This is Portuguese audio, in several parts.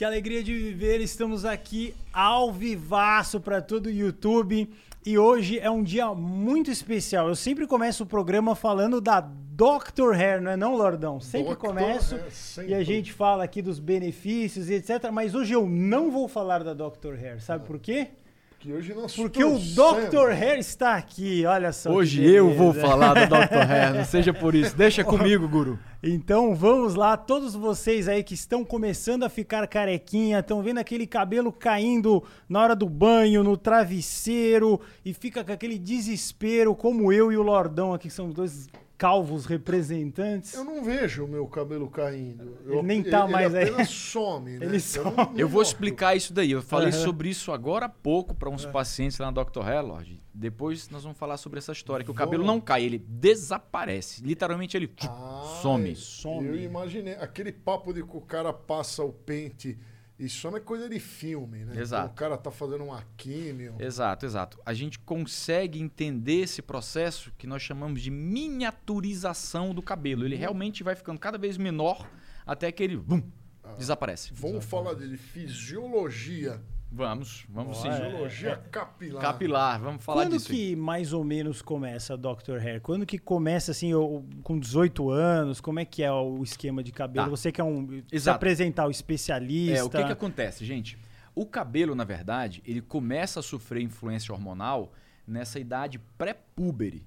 Que alegria de viver, estamos aqui ao vivaço para todo o YouTube. E hoje é um dia muito especial. Eu sempre começo o programa falando da Dr. Hair, não é não, Lordão? Sempre Dr. começo Hair, sempre. e a gente fala aqui dos benefícios e etc. Mas hoje eu não vou falar da Dr. Hair. Sabe por quê? Que hoje nós Porque o. Dr. Hair está aqui, olha só. Hoje eu vou falar do Dr. Hair, não seja por isso. Deixa comigo, guru. Então vamos lá, todos vocês aí que estão começando a ficar carequinha, estão vendo aquele cabelo caindo na hora do banho, no travesseiro, e fica com aquele desespero, como eu e o Lordão aqui, que são dois calvos representantes. Eu não vejo o meu cabelo caindo. Eu- Ele nem tá mais aí. Ele apenas some, né? Ele Eu, some. não- Eu não vou explicar isso daí. Eu falei Aham. sobre isso agora há pouco para uns pacientes lá na Dr. Hair, Lorde. Depois nós vamos falar sobre essa história, que o cabelo não cai, ele desaparece. Literalmente ele Ah, some. some. Eu imaginei. Aquele papo de que o cara passa o pente e some é coisa de filme, né? Exato. Então, o cara tá fazendo uma químio. Exato, exato. A gente consegue entender esse processo que nós chamamos de miniaturização do cabelo. Ele realmente vai ficando cada vez menor até que ele bum, desaparece. Vamos falar de fisiologia. Vamos, vamos sim. Olha, Fisiologia capilar. Capilar, vamos falar Quando disso. aí. que mais ou menos começa Dr. Hair? Quando que começa assim, eu- com 18 anos? Como é que é o esquema de cabelo? Tá. Você que é um se apresentar o especialista. É, o que, que acontece, gente? O cabelo, na verdade, ele começa a sofrer influência hormonal nessa idade pré-púbere,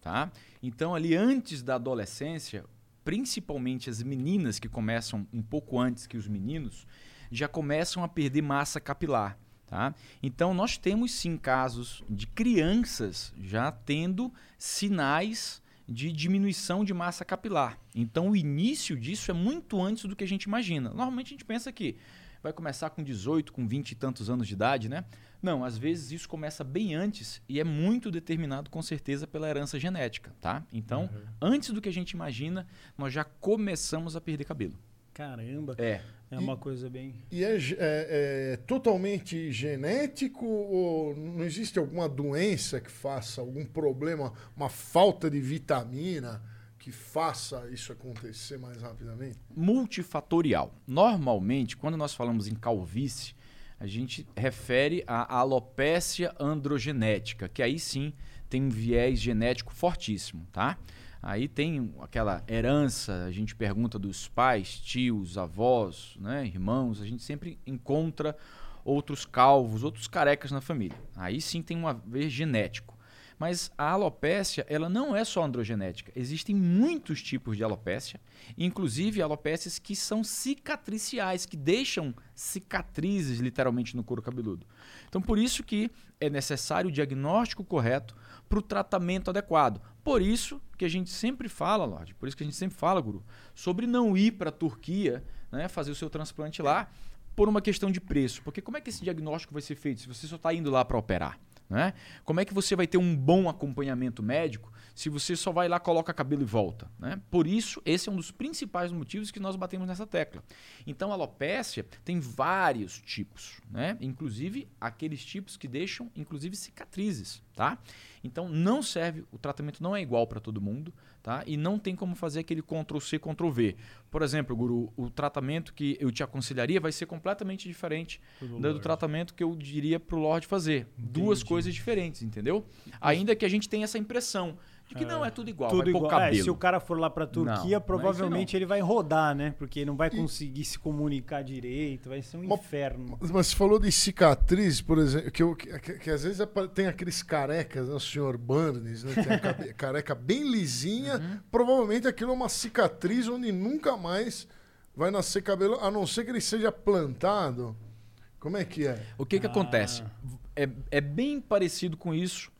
tá? Então, ali antes da adolescência, principalmente as meninas que começam um pouco antes que os meninos, já começam a perder massa capilar, tá? Então, nós temos sim casos de crianças já tendo sinais de diminuição de massa capilar. Então, o início disso é muito antes do que a gente imagina. Normalmente a gente pensa que vai começar com 18, com 20 e tantos anos de idade, né? Não, às vezes isso começa bem antes e é muito determinado com certeza pela herança genética, tá? Então, antes do que a gente imagina, nós já começamos a perder cabelo. Caramba. É. É uma coisa bem. E é, é- é totalmente genético ou não existe alguma doença que faça algum problema, uma falta de vitamina que faça isso acontecer mais rapidamente? multifatorial. Normalmente, quando nós falamos em calvície, a gente refere à alopécia androgenética, que aí sim tem um viés genético fortíssimo, tá? Aí tem aquela herança, a gente pergunta dos pais, tios, avós, né, irmãos, a gente sempre encontra outros calvos, outros carecas na família. Aí sim tem um haver genético. Mas a alopécia, ela não é só androgenética. Existem muitos tipos de alopécia, inclusive alopécias que são cicatriciais, que deixam cicatrizes literalmente no couro cabeludo. Então, por isso que é necessário o diagnóstico correto para o tratamento adequado. Por isso que a gente sempre fala, Lorde, por isso que a gente sempre fala, Guru, sobre não ir para a Turquia, né, fazer o seu transplante lá, por uma questão de preço. Porque como é que esse diagnóstico vai ser feito se você só está indo lá para operar? Né? Como é que você vai ter um bom acompanhamento médico se você só vai lá, coloca cabelo e volta? Né? Por isso, esse é um dos principais motivos que nós batemos nessa tecla. Então, a alopécia tem vários tipos, né? inclusive aqueles tipos que deixam, inclusive, cicatrizes. Tá? Então, não serve, o tratamento não é igual para todo mundo tá? e não tem como fazer aquele Ctrl-C, Ctrl-V. Por exemplo, Guru, o tratamento que eu te aconselharia vai ser completamente diferente do, do tratamento que eu diria para o Lorde fazer. Duas Entendi. coisas diferentes, entendeu? Ainda que a gente tenha essa impressão de que não é tudo igual, Tudo igual. É, se o cara for lá pra Turquia, Não, não é provavelmente ele vai rodar, né? Porque ele não vai conseguir se comunicar direito, vai ser um Uma- inferno. Mas você falou de cicatriz, por exemplo, que, eu- que- que- que às vezes tem aqueles carecas, né, o senhor Burns, né? Tem a cabe- careca bem lisinha. Uhum. Provavelmente aquilo é uma cicatriz onde nunca mais vai nascer cabelo, a não ser que ele seja plantado. Como é que é? O que, que Ah. acontece? É, é bem parecido com isso,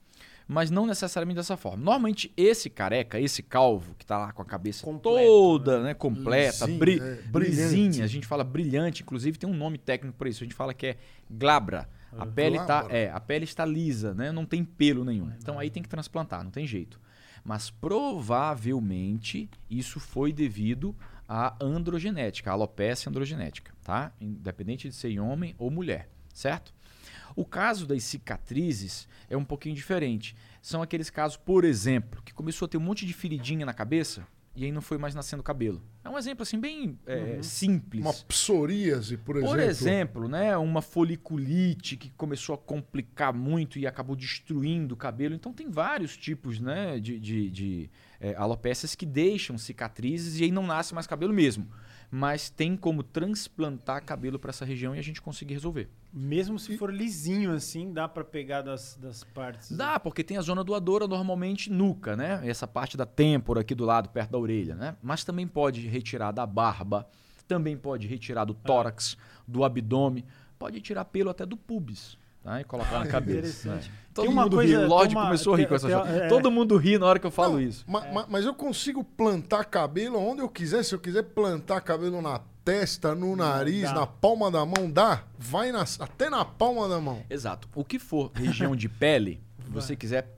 mas não necessariamente dessa forma. Normalmente, esse careca, esse calvo, que tá lá com a cabeça Completo, toda, né? Completa, Lisinho, bri é, brilhante. a gente fala brilhante, inclusive tem um nome técnico para isso. A gente fala que é glabra. A pele, tá, é, a pele está lisa, né? Não tem pelo nenhum. Então aí tem que transplantar, não tem jeito. Mas provavelmente isso foi devido à androgenética, à alopecia androgenética, tá? Independente de ser em homem ou mulher, certo? O caso das cicatrizes é um pouquinho diferente. São aqueles casos, por exemplo, que começou a ter um monte de feridinha na cabeça e aí não foi mais nascendo cabelo. É um exemplo assim bem é, Uhum. simples. Uma psoríase, por exemplo. Por exemplo, né, uma foliculite que começou a complicar muito e acabou destruindo o cabelo. Então tem vários tipos né, de, de, de é, alopécias que deixam cicatrizes e aí não nasce mais cabelo mesmo. Mas tem como transplantar cabelo para essa região e a gente conseguir resolver. Mesmo se for lisinho assim, dá pra pegar das, das partes. Dá, porque tem a zona doadora normalmente nuca, né? Essa parte da têmpora aqui do lado, perto da orelha, né? Mas também pode retirar da barba, também pode retirar do tórax, do abdômen, pode tirar pelo até do pubis. Tá? E colocar na cabeça. Né? Todo Tem mundo coisa- ri, o Lorde tem uma- começou a rir com essa tem- história. é. Todo mundo ri na hora que eu falo Não, isso. ma- ma- Mas eu consigo plantar cabelo onde eu quiser. Se eu quiser plantar cabelo na testa, no nariz, dá. na palma da mão, dá. Vai nas- até na palma da mão. Exato. O que for região de pele, se você quiser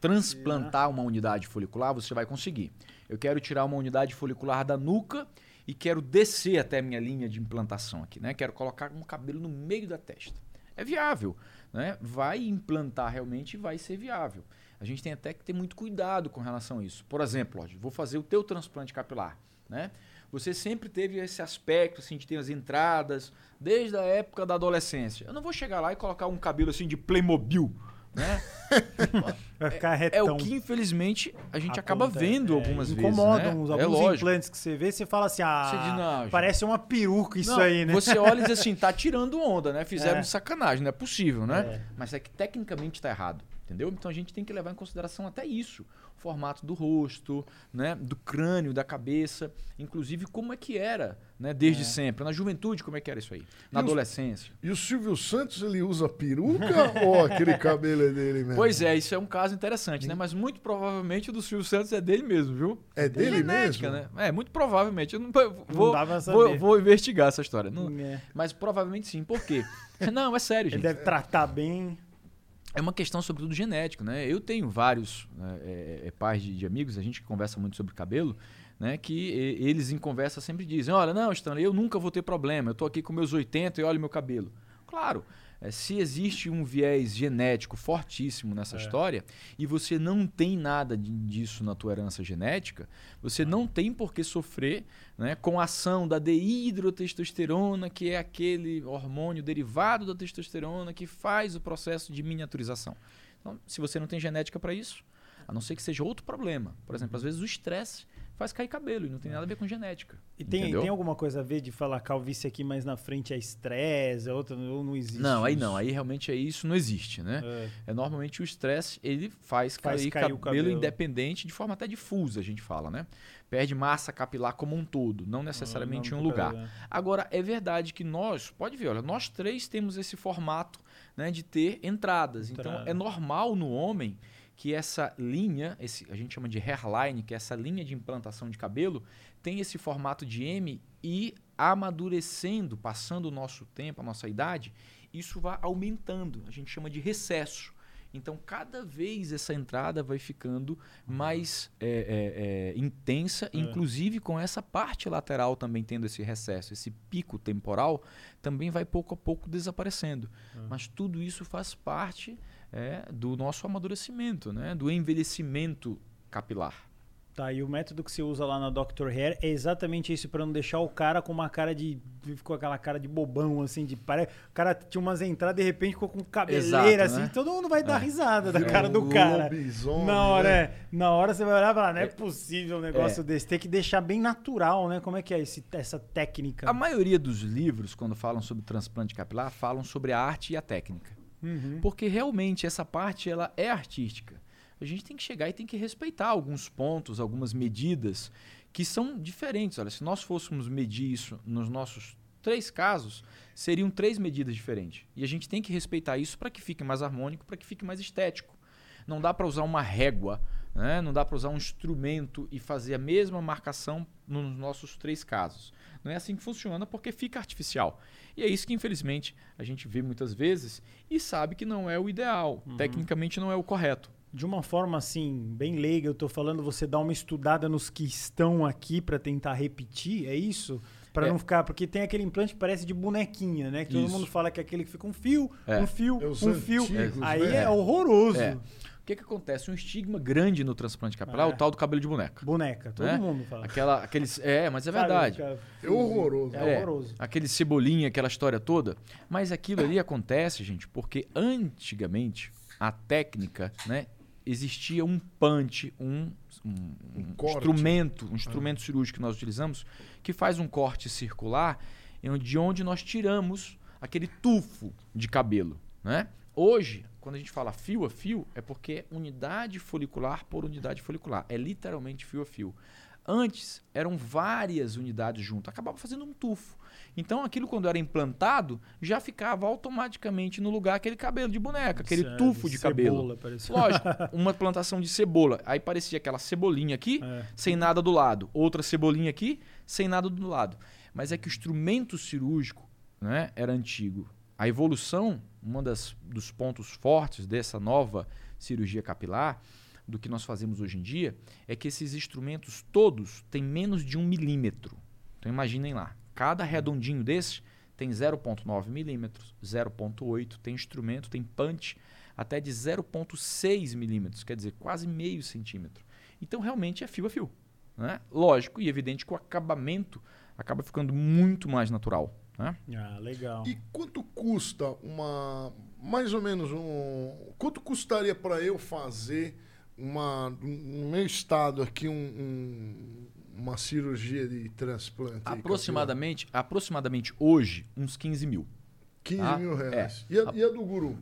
transplantar uma unidade folicular, você vai conseguir. Eu quero tirar uma unidade folicular da nuca e quero descer até a minha linha de implantação aqui, né? Quero colocar um cabelo no meio da testa. É viável, né? Vai implantar realmente e vai ser viável. A gente tem até que ter muito cuidado com relação a isso. Por exemplo, Lorde, vou fazer o teu transplante capilar, né? Você sempre teve esse aspecto assim de ter as entradas desde a época da adolescência. Eu não vou chegar lá e colocar um cabelo assim de Playmobil, né? Vai ficar É retão. o que infelizmente a gente acaba vendo é, algumas Incomodam vezes, uns, né? É alguns lógico. implantes que você vê, você fala assim, ah, Você diz, não, parece uma peruca isso Não, aí, né? Você olha e diz assim, tá tirando onda, né? Fizeram É. sacanagem, não é possível, né? É. Mas é que tecnicamente tá errado, entendeu? Então a gente tem que levar em consideração até isso. O formato do rosto, né? Do crânio, da cabeça. Inclusive como é que era, né? Desde sempre. Na juventude, como é que era isso aí? Na E adolescência. E o Silvio Santos, ele usa peruca ou aquele cabelo é dele mesmo? Pois é, isso é um caso interessante, né? Mas muito provavelmente o do Silvio Santos é dele mesmo, viu? É dele Genética, mesmo? né? É, muito provavelmente. Eu não, vou, pra vou, vou investigar essa história. Não- É. mas provavelmente sim. Por quê? Não, é sério, Ele gente. deve tratar bem. É uma questão, sobretudo, genética, né? Eu tenho vários né, é, é, pais de, de amigos, a gente que conversa muito sobre cabelo, né? Que e- eles em conversa sempre dizem, olha, não, Stanley, eu nunca vou ter problema, eu tô aqui com meus 80 e olha meu cabelo. Claro, é, se existe um viés genético fortíssimo nessa história e você não tem nada disso na tua herança genética, você não tem por que sofrer né, com a ação da dehidrotestosterona, que é aquele hormônio derivado da testosterona que faz o processo de miniaturização. Então, se você não tem genética para isso, a não ser que seja outro problema. Por exemplo, às vezes o estresse faz cair cabelo e não tem nada a ver com genética. E tem, entendeu? tem alguma coisa a ver de falar calvície aqui, mas na frente é estresse, a outra ou não existe? Não, aí isso? não, aí realmente é isso não existe, né? É. É, normalmente o estresse ele faz, Faz cair, cair o cabelo, cabelo. independente de forma até difusa, a gente fala, né? Perde massa capilar como um todo, não necessariamente em não, um lugar. é. Agora, é verdade que nós, pode ver, olha, nós três temos esse formato né, de ter entradas. Então, Entrada. é normal no homem que essa linha, esse, a gente chama de hairline, que é essa linha de implantação de cabelo, tem esse formato de M e amadurecendo, passando o nosso tempo, a nossa idade, isso vai aumentando. A gente chama de recesso. Então, cada vez essa entrada vai ficando mais é, é, é, intensa, É. inclusive com essa parte lateral também tendo esse recesso, esse pico temporal, também vai pouco a pouco desaparecendo. Mas tudo isso faz parte é, do nosso amadurecimento, né? do envelhecimento capilar. Tá, e o método que você usa lá na Dr. Hair é exatamente isso, pra não deixar o cara com uma cara de. Ficou aquela cara de bobão, assim, de. pare- O cara tinha umas entradas de repente ficou com cabeleira, Exato, assim, né? todo mundo vai dar risada da Virou cara do um cara. lobisomem, Na hora, né? é. Na hora você vai olhar e falar, não é, possível um negócio É. desse. Tem que deixar bem natural, né? Como é que é esse, essa técnica? A maioria dos livros, quando falam sobre transplante capilar, falam sobre a arte e a técnica. Uhum. Porque realmente essa parte ela é artística. A gente tem que chegar e tem que respeitar alguns pontos, algumas medidas que são diferentes. Olha, se nós fôssemos medir isso nos nossos três casos, seriam três medidas diferentes. E a gente tem que respeitar isso para que fique mais harmônico, para que fique mais estético. Não dá para usar uma régua, né? não dá para usar um instrumento e fazer a mesma marcação nos nossos três casos. Não é assim que funciona porque fica artificial. E é isso que, infelizmente, a gente vê muitas vezes e sabe que não é o ideal. Tecnicamente não é o correto. De uma forma assim, bem leiga, eu tô falando, você dá uma estudada nos que estão aqui pra tentar repetir, é isso? Pra É. não ficar, porque tem aquele implante que parece de bonequinha, né? Que todo Isso. mundo fala que é aquele que fica um fio, É. um fio, É um fio. antigos, Aí né? é horroroso. Que, que acontece? Um estigma grande no transplante capilar é, É. o tal do cabelo de boneca. Boneca, todo Né? mundo fala. Aquela, aqueles, é, mas é verdade. É horroroso. É, É. horroroso. Aquele cebolinha, aquela história toda. Mas aquilo ali acontece, gente, porque antigamente a técnica, né? Existia um punch, um, um- um corte. instrumento, um instrumento cirúrgico que nós utilizamos, que faz um corte circular de onde nós tiramos aquele tufo de cabelo. Né? Hoje, quando a gente fala fio a fio, é porque é unidade folicular por unidade folicular. É literalmente fio a fio. Antes eram várias unidades juntas, acabava fazendo um tufo. Então aquilo quando era implantado já ficava automaticamente no lugar aquele cabelo de boneca, aquele Sério, tufo de cabelo. cebola, parecia. Lógico, uma plantação de cebola. Aí parecia aquela cebolinha aqui, É. sem nada do lado. Outra cebolinha aqui, sem nada do lado. Mas é que o instrumento cirúrgico né, era antigo. A evolução, um dos pontos fortes dessa nova cirurgia capilar, do que nós fazemos hoje em dia, é que esses instrumentos todos têm menos de um milímetro. Então imaginem lá, cada redondinho desse tem 0,9 milímetros, 0,8, tem instrumento, tem punch até de 0,6 milímetros, quer dizer, quase meio centímetro. Então realmente é fio a fio. Né? Lógico e evidente que o acabamento acaba ficando muito mais natural. Né? Ah, legal. E quanto custa uma. Mais ou menos um. Quanto custaria para eu fazer uma. No meu estado aqui, um, um- uma cirurgia de transplante? Aproximadamente, aproximadamente hoje, uns 15 mil. capilar? 15 Ah, mil é. reais. E, a, e a do guru?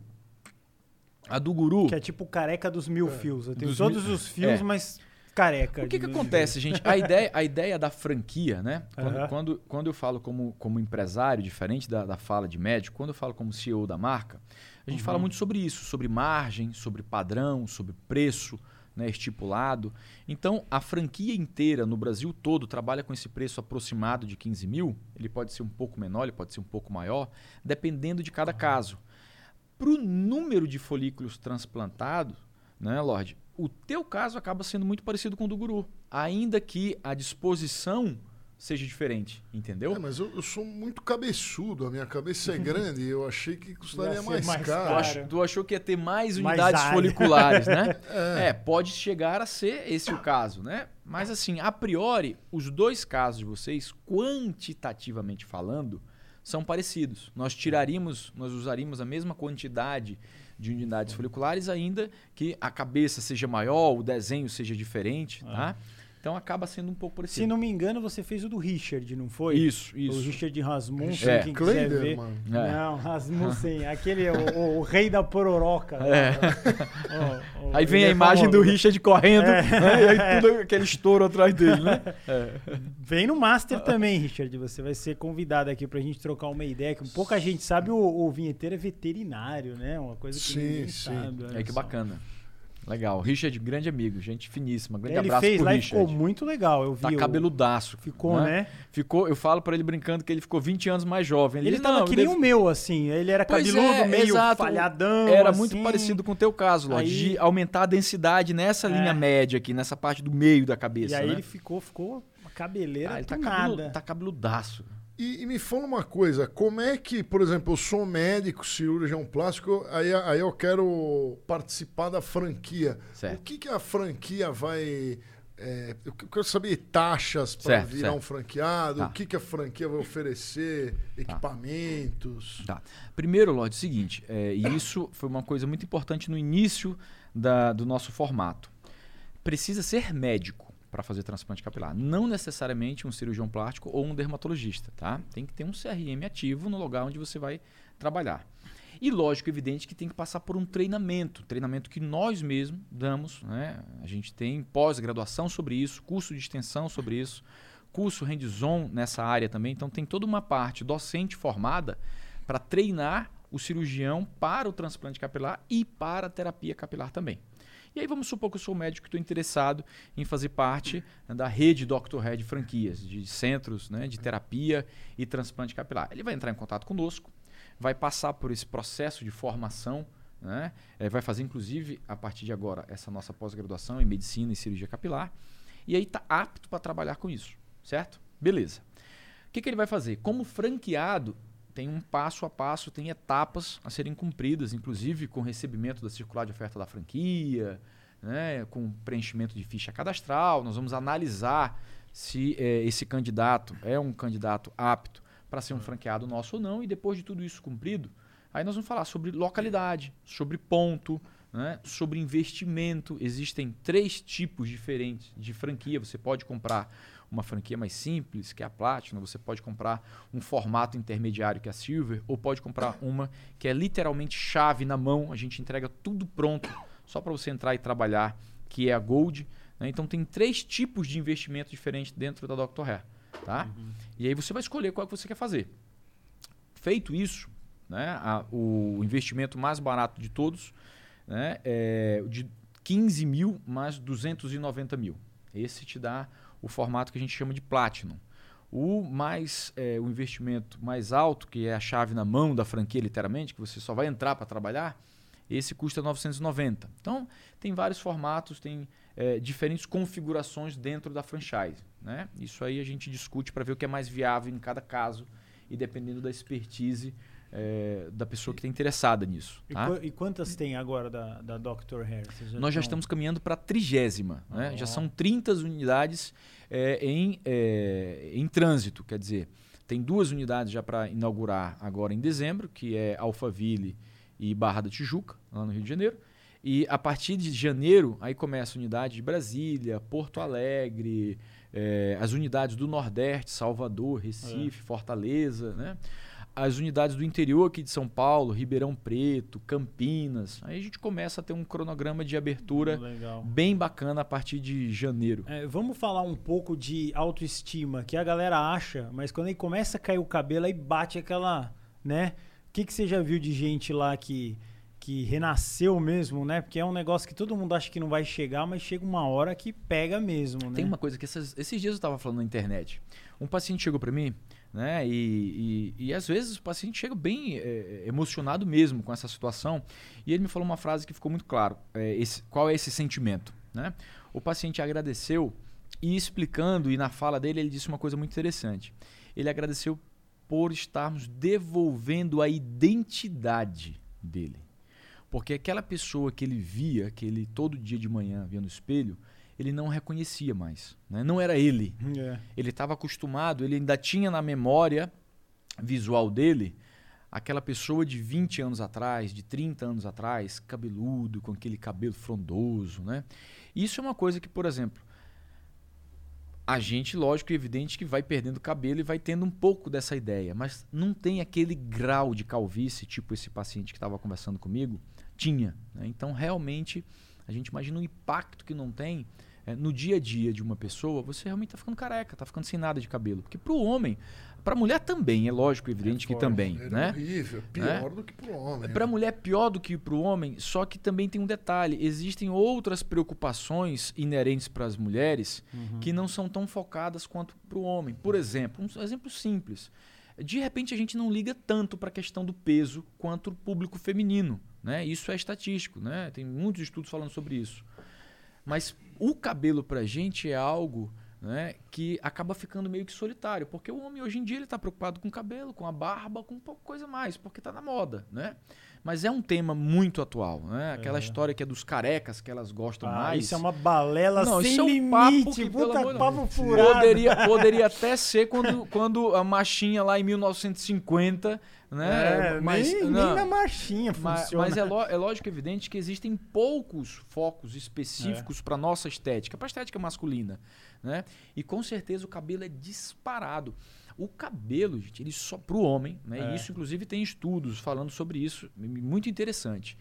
A do guru. Que é tipo careca dos mil fios. Eu tenho Dos todos mil- os fios, é. mas careca. O que, que acontece, gente? A ideia, a ideia da franquia, né? Quando, Aham. quando, quando eu falo como, como empresário, diferente da, da fala de médico, quando eu falo como CEO da marca, a gente Uhum. fala muito sobre isso, sobre margem, sobre padrão, sobre preço né, estipulado. Então, a franquia inteira no Brasil todo trabalha com esse preço aproximado de 15 mil. Ele pode ser um pouco menor, ele pode ser um pouco maior, dependendo de cada caso. Para o número de folículos transplantados, né, Lorde? O teu caso acaba sendo muito parecido com o do guru, ainda que a disposição seja diferente, entendeu? É, mas eu, eu sou muito cabeçudo, a minha cabeça é grande e eu achei que custaria mais, mais Tu, caro. caro. ach- tu achou que ia ter mais Mais unidades área. foliculares, né? é. pode chegar a ser esse o caso, né? Mas assim, a priori, os dois casos de vocês, quantitativamente falando, são parecidos. Nós tiraríamos, nós usaríamos a mesma quantidade de unidades foliculares, ainda que a cabeça seja maior, o desenho seja diferente, tá? Então acaba sendo um pouco parecido. Se não me engano, você fez o do Richard, não foi? Isso, O isso. Richard Rasmussen, É. quem quiser ver. Mano. É. Não, Rasmussen, aquele, o, o rei da pororoca. É. Ó, ó, Aí vem a é imagem do. Richard correndo, É. né? e aí tudo aquele estouro atrás dele, né? Vem no Master também, Richard. Você vai ser convidado aqui pra gente trocar uma ideia. Que pouca gente sabe, o, o vinheteiro é veterinário, né? Uma coisa que Sim, ninguém sim. sabe. É que só. bacana. Legal. Richard, grande amigo, gente finíssima. Grande Ele abraço fez pro lá e Richard. ficou muito legal. Eu vi. Tá o- cabeludaço. Ficou, né? Ficou, eu falo pra ele brincando que ele ficou 20 anos mais jovem. Ele diz, tava "Não, que nem devo- o meu, assim. Ele era Pois cabeludo, é, meio exato. falhadão. Era assim. muito parecido com o teu caso, Lorde, Aí- de aumentar a densidade nessa É. linha média aqui, nessa parte do meio da E cabeça, aí né? ele ficou, ficou uma cabeleira Ah, ele tá, cabelu, tá cabeludaço. E, e me fala uma coisa, como é que, por exemplo, eu sou médico, cirurgião plástico, aí, aí eu quero participar da franquia. Certo. O que, que a franquia vai. é, eu quero saber taxas para virar certo. um franqueado, Tá. o que, que a franquia vai oferecer, equipamentos. Tá. Primeiro, Lorde, é o seguinte, é, e isso foi uma coisa muito importante no início da- do nosso formato. Precisa ser médico para fazer transplante capilar, não necessariamente um cirurgião plástico ou um dermatologista, tá? Tem que ter um CRM ativo no lugar onde você vai trabalhar. E lógico, evidente que tem que passar por um treinamento, treinamento que nós mesmos damos, né? A gente tem pós-graduação sobre isso, curso de extensão sobre isso, curso hands-on nessa área também, então tem toda uma parte docente formada para treinar o cirurgião para o transplante capilar e para a terapia capilar também. E aí vamos supor que eu sou médico e estou interessado em fazer parte né, da rede Dr. Red Franquias, de centros né, de terapia e transplante capilar. Ele vai entrar em contato conosco, vai passar por esse processo de formação, né, eh, vai fazer inclusive a partir de agora essa nossa pós-graduação em medicina e cirurgia capilar, e aí está apto para trabalhar com isso, certo? Beleza. O que, que ele vai fazer? Como franqueado, tem um passo a passo, tem etapas a serem cumpridas, inclusive com recebimento da circular de oferta da franquia, né, com preenchimento de ficha cadastral. Nós vamos analisar se é, esse candidato é um candidato apto para ser um franqueado nosso ou não, e depois de tudo isso cumprido, aí nós vamos falar sobre localidade, sobre ponto, né, sobre investimento. Existem três tipos diferentes de franquia. Você pode comprar uma franquia mais simples, que é a Platinum, você pode comprar um formato intermediário, que é a Silver, ou pode comprar uma que é literalmente chave na mão, a gente entrega tudo pronto, só para você entrar e trabalhar, que é a Gold. Né? Então tem três tipos de investimento diferentes dentro da Dr. Hair. Tá? Uhum. E aí você vai escolher qual que você quer fazer. Feito isso, né, a, o investimento mais barato de todos né, é de 15 mil mais 290 mil. Esse te dá o formato que a gente chama de Platinum. O mais é, o investimento mais alto, que é a chave na mão da franquia, literalmente, que você só vai entrar para trabalhar, esse custa 990. Então, tem vários formatos, tem é, diferentes configurações dentro da franchise. Né? Isso aí a gente discute para ver o que é mais viável em cada caso e dependendo da expertise é, da pessoa que está interessada nisso. Tá? E, quantas tem agora da, da Dr. Hair? Já Nós já estamos caminhando para a trigésima. Né? Já são 30 unidades é, em, é, em trânsito, quer dizer, tem duas unidades já para inaugurar agora em dezembro, que é Alphaville e Barra da Tijuca, lá no Rio de Janeiro. E a partir de janeiro, aí começa a unidade de Brasília, Porto Alegre, é, as unidades do Nordeste, Salvador, Recife, é. Fortaleza, né? As unidades do interior aqui de São Paulo, Ribeirão Preto, Campinas. Aí a gente começa a ter um cronograma de abertura Legal. bem bacana a partir de janeiro. É, vamos falar um pouco de autoestima, que a galera acha, mas quando aí começa a cair o cabelo, aí bate aquela, né? O que, que você já viu de gente lá que, que renasceu mesmo, né? Porque é um negócio que todo mundo acha que não vai chegar, mas chega uma hora que pega mesmo, né? Tem uma coisa que essas, esses dias eu estava falando na internet. Um paciente chegou para mim né? E, e, e, às vezes o paciente chega bem é, emocionado mesmo com essa situação. E ele me falou uma frase que ficou muito claro: é, esse, qual é esse sentimento? Né? O paciente agradeceu e explicando, e na fala dele ele disse uma coisa muito interessante. Ele agradeceu por estarmos devolvendo a identidade dele. Porque aquela pessoa que ele via, que ele todo dia de manhã via no espelho, ele não reconhecia mais. Né? Não era ele. É. Ele estava acostumado, ele ainda tinha na memória visual dele aquela pessoa de 20 anos atrás, de 30 anos atrás, cabeludo, com aquele cabelo frondoso. Né? Isso é uma coisa que, por exemplo, a gente, lógico e evidente, que vai perdendo cabelo e vai tendo um pouco dessa ideia, mas não tem aquele grau de calvície, tipo esse paciente que estava conversando comigo, tinha. Né? Então, realmente a gente imagina o impacto que não tem é, no dia a dia de uma pessoa, você realmente está ficando careca, está ficando sem nada de cabelo. Porque para o homem, para a mulher também, é lógico, evidente é que também. É né? horrível, pior é? do que para o homem. Para a né? mulher, pior do que para o homem, só que também tem um detalhe: existem outras preocupações inerentes para as mulheres uhum. que não são tão focadas quanto para o homem. Por exemplo, um exemplo simples. De repente a gente não liga tanto para a questão do peso quanto o público feminino. Né? Isso é estatístico, né? tem muitos estudos falando sobre isso. Mas o cabelo para a gente é algo né, que acaba ficando meio que solitário, porque o homem hoje em dia ele está preocupado com o cabelo, com a barba, com pouca coisa mais, porque está na moda, né? Mas é um tema muito atual, né? Aquela é. história que é dos carecas que elas gostam ah, mais. Isso é uma balela não, sem isso é um limite, papo que, puta papo furado. Poderia, poderia até ser quando, quando a machinha lá em 1950 né? É, mas, nem, não, nem na marchinha funciona. Mas, é, é lógico, evidente, que existem poucos focos específicos é. para nossa estética, para a estética masculina. Né? E com certeza o cabelo é disparado. O cabelo, gente, ele só para o homem, né? É. E isso, inclusive, tem estudos falando sobre isso, muito interessante.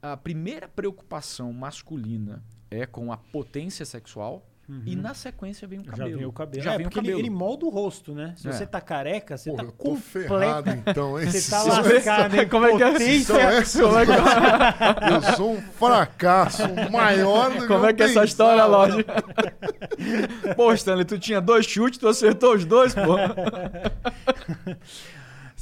A primeira preocupação masculina é com a potência sexual, Uhum. E na sequência vem o cabelo. Já vem o cabelo. Já é, vem o cabelo. Ele, ele, molda o rosto, né? Se é. você tá careca, você Porra, tá completo. ferrado então, hein? Você tá lascado, hein? Como é que é? Potência... Como é que é? Eu sou um fracasso maior do que Como é que é essa história, Lorde? pô, Stanley, tu tinha dois chutes, tu acertou os dois, pô.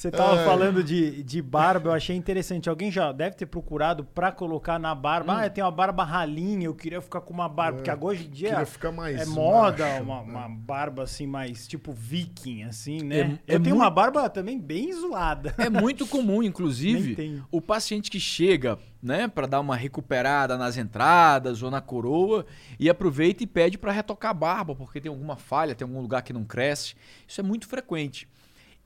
Você tava É. falando de, de barba, eu achei interessante. Alguém já deve ter procurado pra colocar na barba. Hum. Ah, eu tenho uma barba ralinha, eu queria ficar com uma barba. Porque agora hoje em dia Queria ficar mais é moda macho, uma, né? uma barba assim, mais tipo viking, assim, né? É- eu é tenho muito- uma barba também bem zoada. É muito comum, inclusive, o paciente que chega, né, para dar uma recuperada nas entradas ou na coroa e aproveita e pede para retocar a barba porque tem alguma falha, tem algum lugar que não cresce. Isso é muito frequente.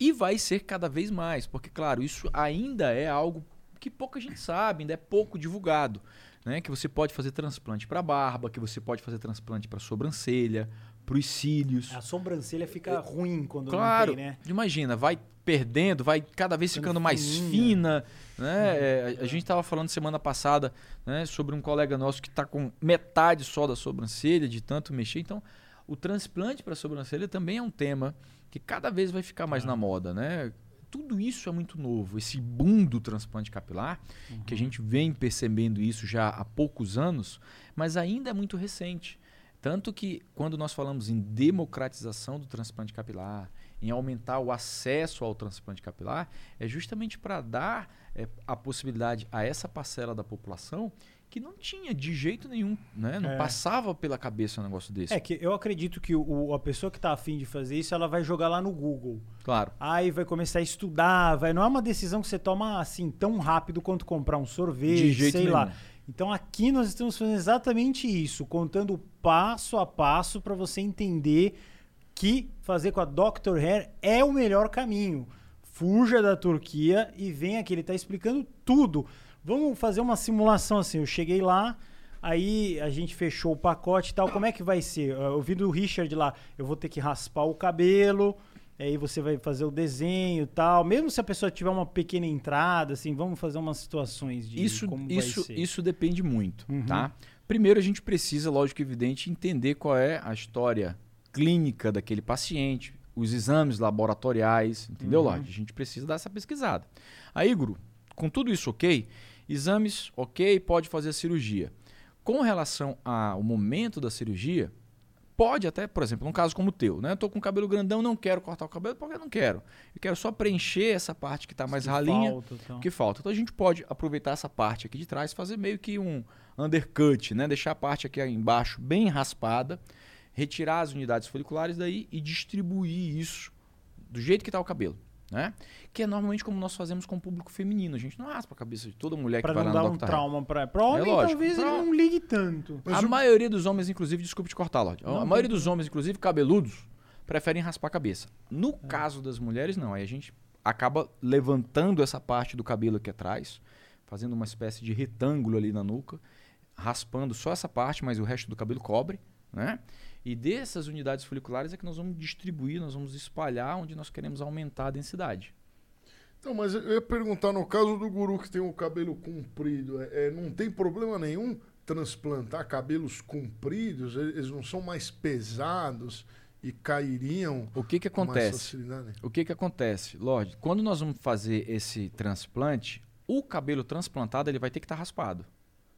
E vai ser cada vez mais, porque claro, isso ainda é algo que pouca gente sabe, ainda é pouco divulgado, né? Que você pode fazer transplante para barba, que você pode fazer transplante para sobrancelha, para os cílios. A sobrancelha fica ruim quando Claro, não tem, né? imagina, vai perdendo, vai cada vez Ficando ficando mais fininha. fina. Né? É, a, a gente estava falando semana passada né, sobre um colega nosso que está com metade só da sobrancelha, de tanto mexer. Então, o transplante para sobrancelha também é um tema que cada vez vai ficar mais na moda. Né? Tudo isso é muito novo. Esse boom do transplante capilar, que a gente vem percebendo isso já há poucos anos, mas ainda é muito recente. Tanto que quando nós falamos em democratização do transplante capilar, em aumentar o acesso ao transplante capilar, é justamente para dar é, a possibilidade a essa parcela da população que não tinha de jeito nenhum, né? não É. passava pela cabeça um negócio desse. É que eu acredito que o, a pessoa que tá afim de fazer isso, ela vai jogar lá no Google. Claro. Aí vai começar a estudar, vai. Não é uma decisão que você toma assim tão rápido quanto comprar um sorvete, De jeito sei lá. nenhum. Então aqui nós estamos fazendo exatamente isso, contando passo a passo para você entender que fazer com a Dr. Hair é o melhor caminho. Fuja da Turquia e vem aqui, ele tá explicando tudo. Vamos fazer uma simulação assim. Eu cheguei lá, aí a gente fechou o pacote e tal. Como é que vai ser? Eu vi do Richard lá, eu vou ter que raspar o cabelo, aí você vai fazer o desenho e tal. Mesmo se a pessoa tiver uma pequena entrada, assim, vamos fazer umas situações de Isso, como isso, vai ser. isso depende muito, Uhum. tá? Primeiro a gente precisa, lógico e evidente, entender qual é a história clínica daquele paciente, os exames laboratoriais, entendeu, Uhum. Lorde? A gente precisa dar essa pesquisada. Aí, Guru, com tudo isso ok, exames ok, pode fazer a cirurgia. Com relação ao momento da cirurgia, pode até, por exemplo, num caso como o teu, né? Eu tô com o cabelo grandão, não quero cortar o cabelo porque eu não quero. Eu quero só preencher essa parte que está mais Que ralinha falta, então. que falta. Então a gente pode aproveitar essa parte aqui de trás, fazer meio que um undercut, né? Deixar a parte aqui embaixo bem raspada, retirar as unidades foliculares daí e distribuir isso do jeito que está o cabelo, né? Que é normalmente como nós fazemos com o público feminino. A gente não raspa a cabeça de toda mulher Pra que vai não lá dar no um Dr. trauma pra. Pra homem, lógico. talvez ele Pra- não ligue tanto. Mas a o- maioria dos homens, inclusive, desculpe te cortar, Lorde. Não, A maioria dos homens, inclusive cabeludos, preferem raspar a cabeça. No É. caso das mulheres, não. Aí a gente acaba levantando essa parte do cabelo aqui atrás, fazendo uma espécie de retângulo ali na nuca, raspando só essa parte, mas o resto do cabelo cobre, né? E dessas unidades foliculares é que nós vamos distribuir, nós vamos espalhar onde nós queremos aumentar a densidade. Então, mas eu ia perguntar, no caso do guru que tem o cabelo comprido, é, é, não tem problema nenhum transplantar cabelos compridos? Eles não são mais pesados e cairiam O que que acontece? O que que acontece, Lorde? Quando nós vamos fazer esse transplante, o cabelo transplantado ele vai ter que estar raspado.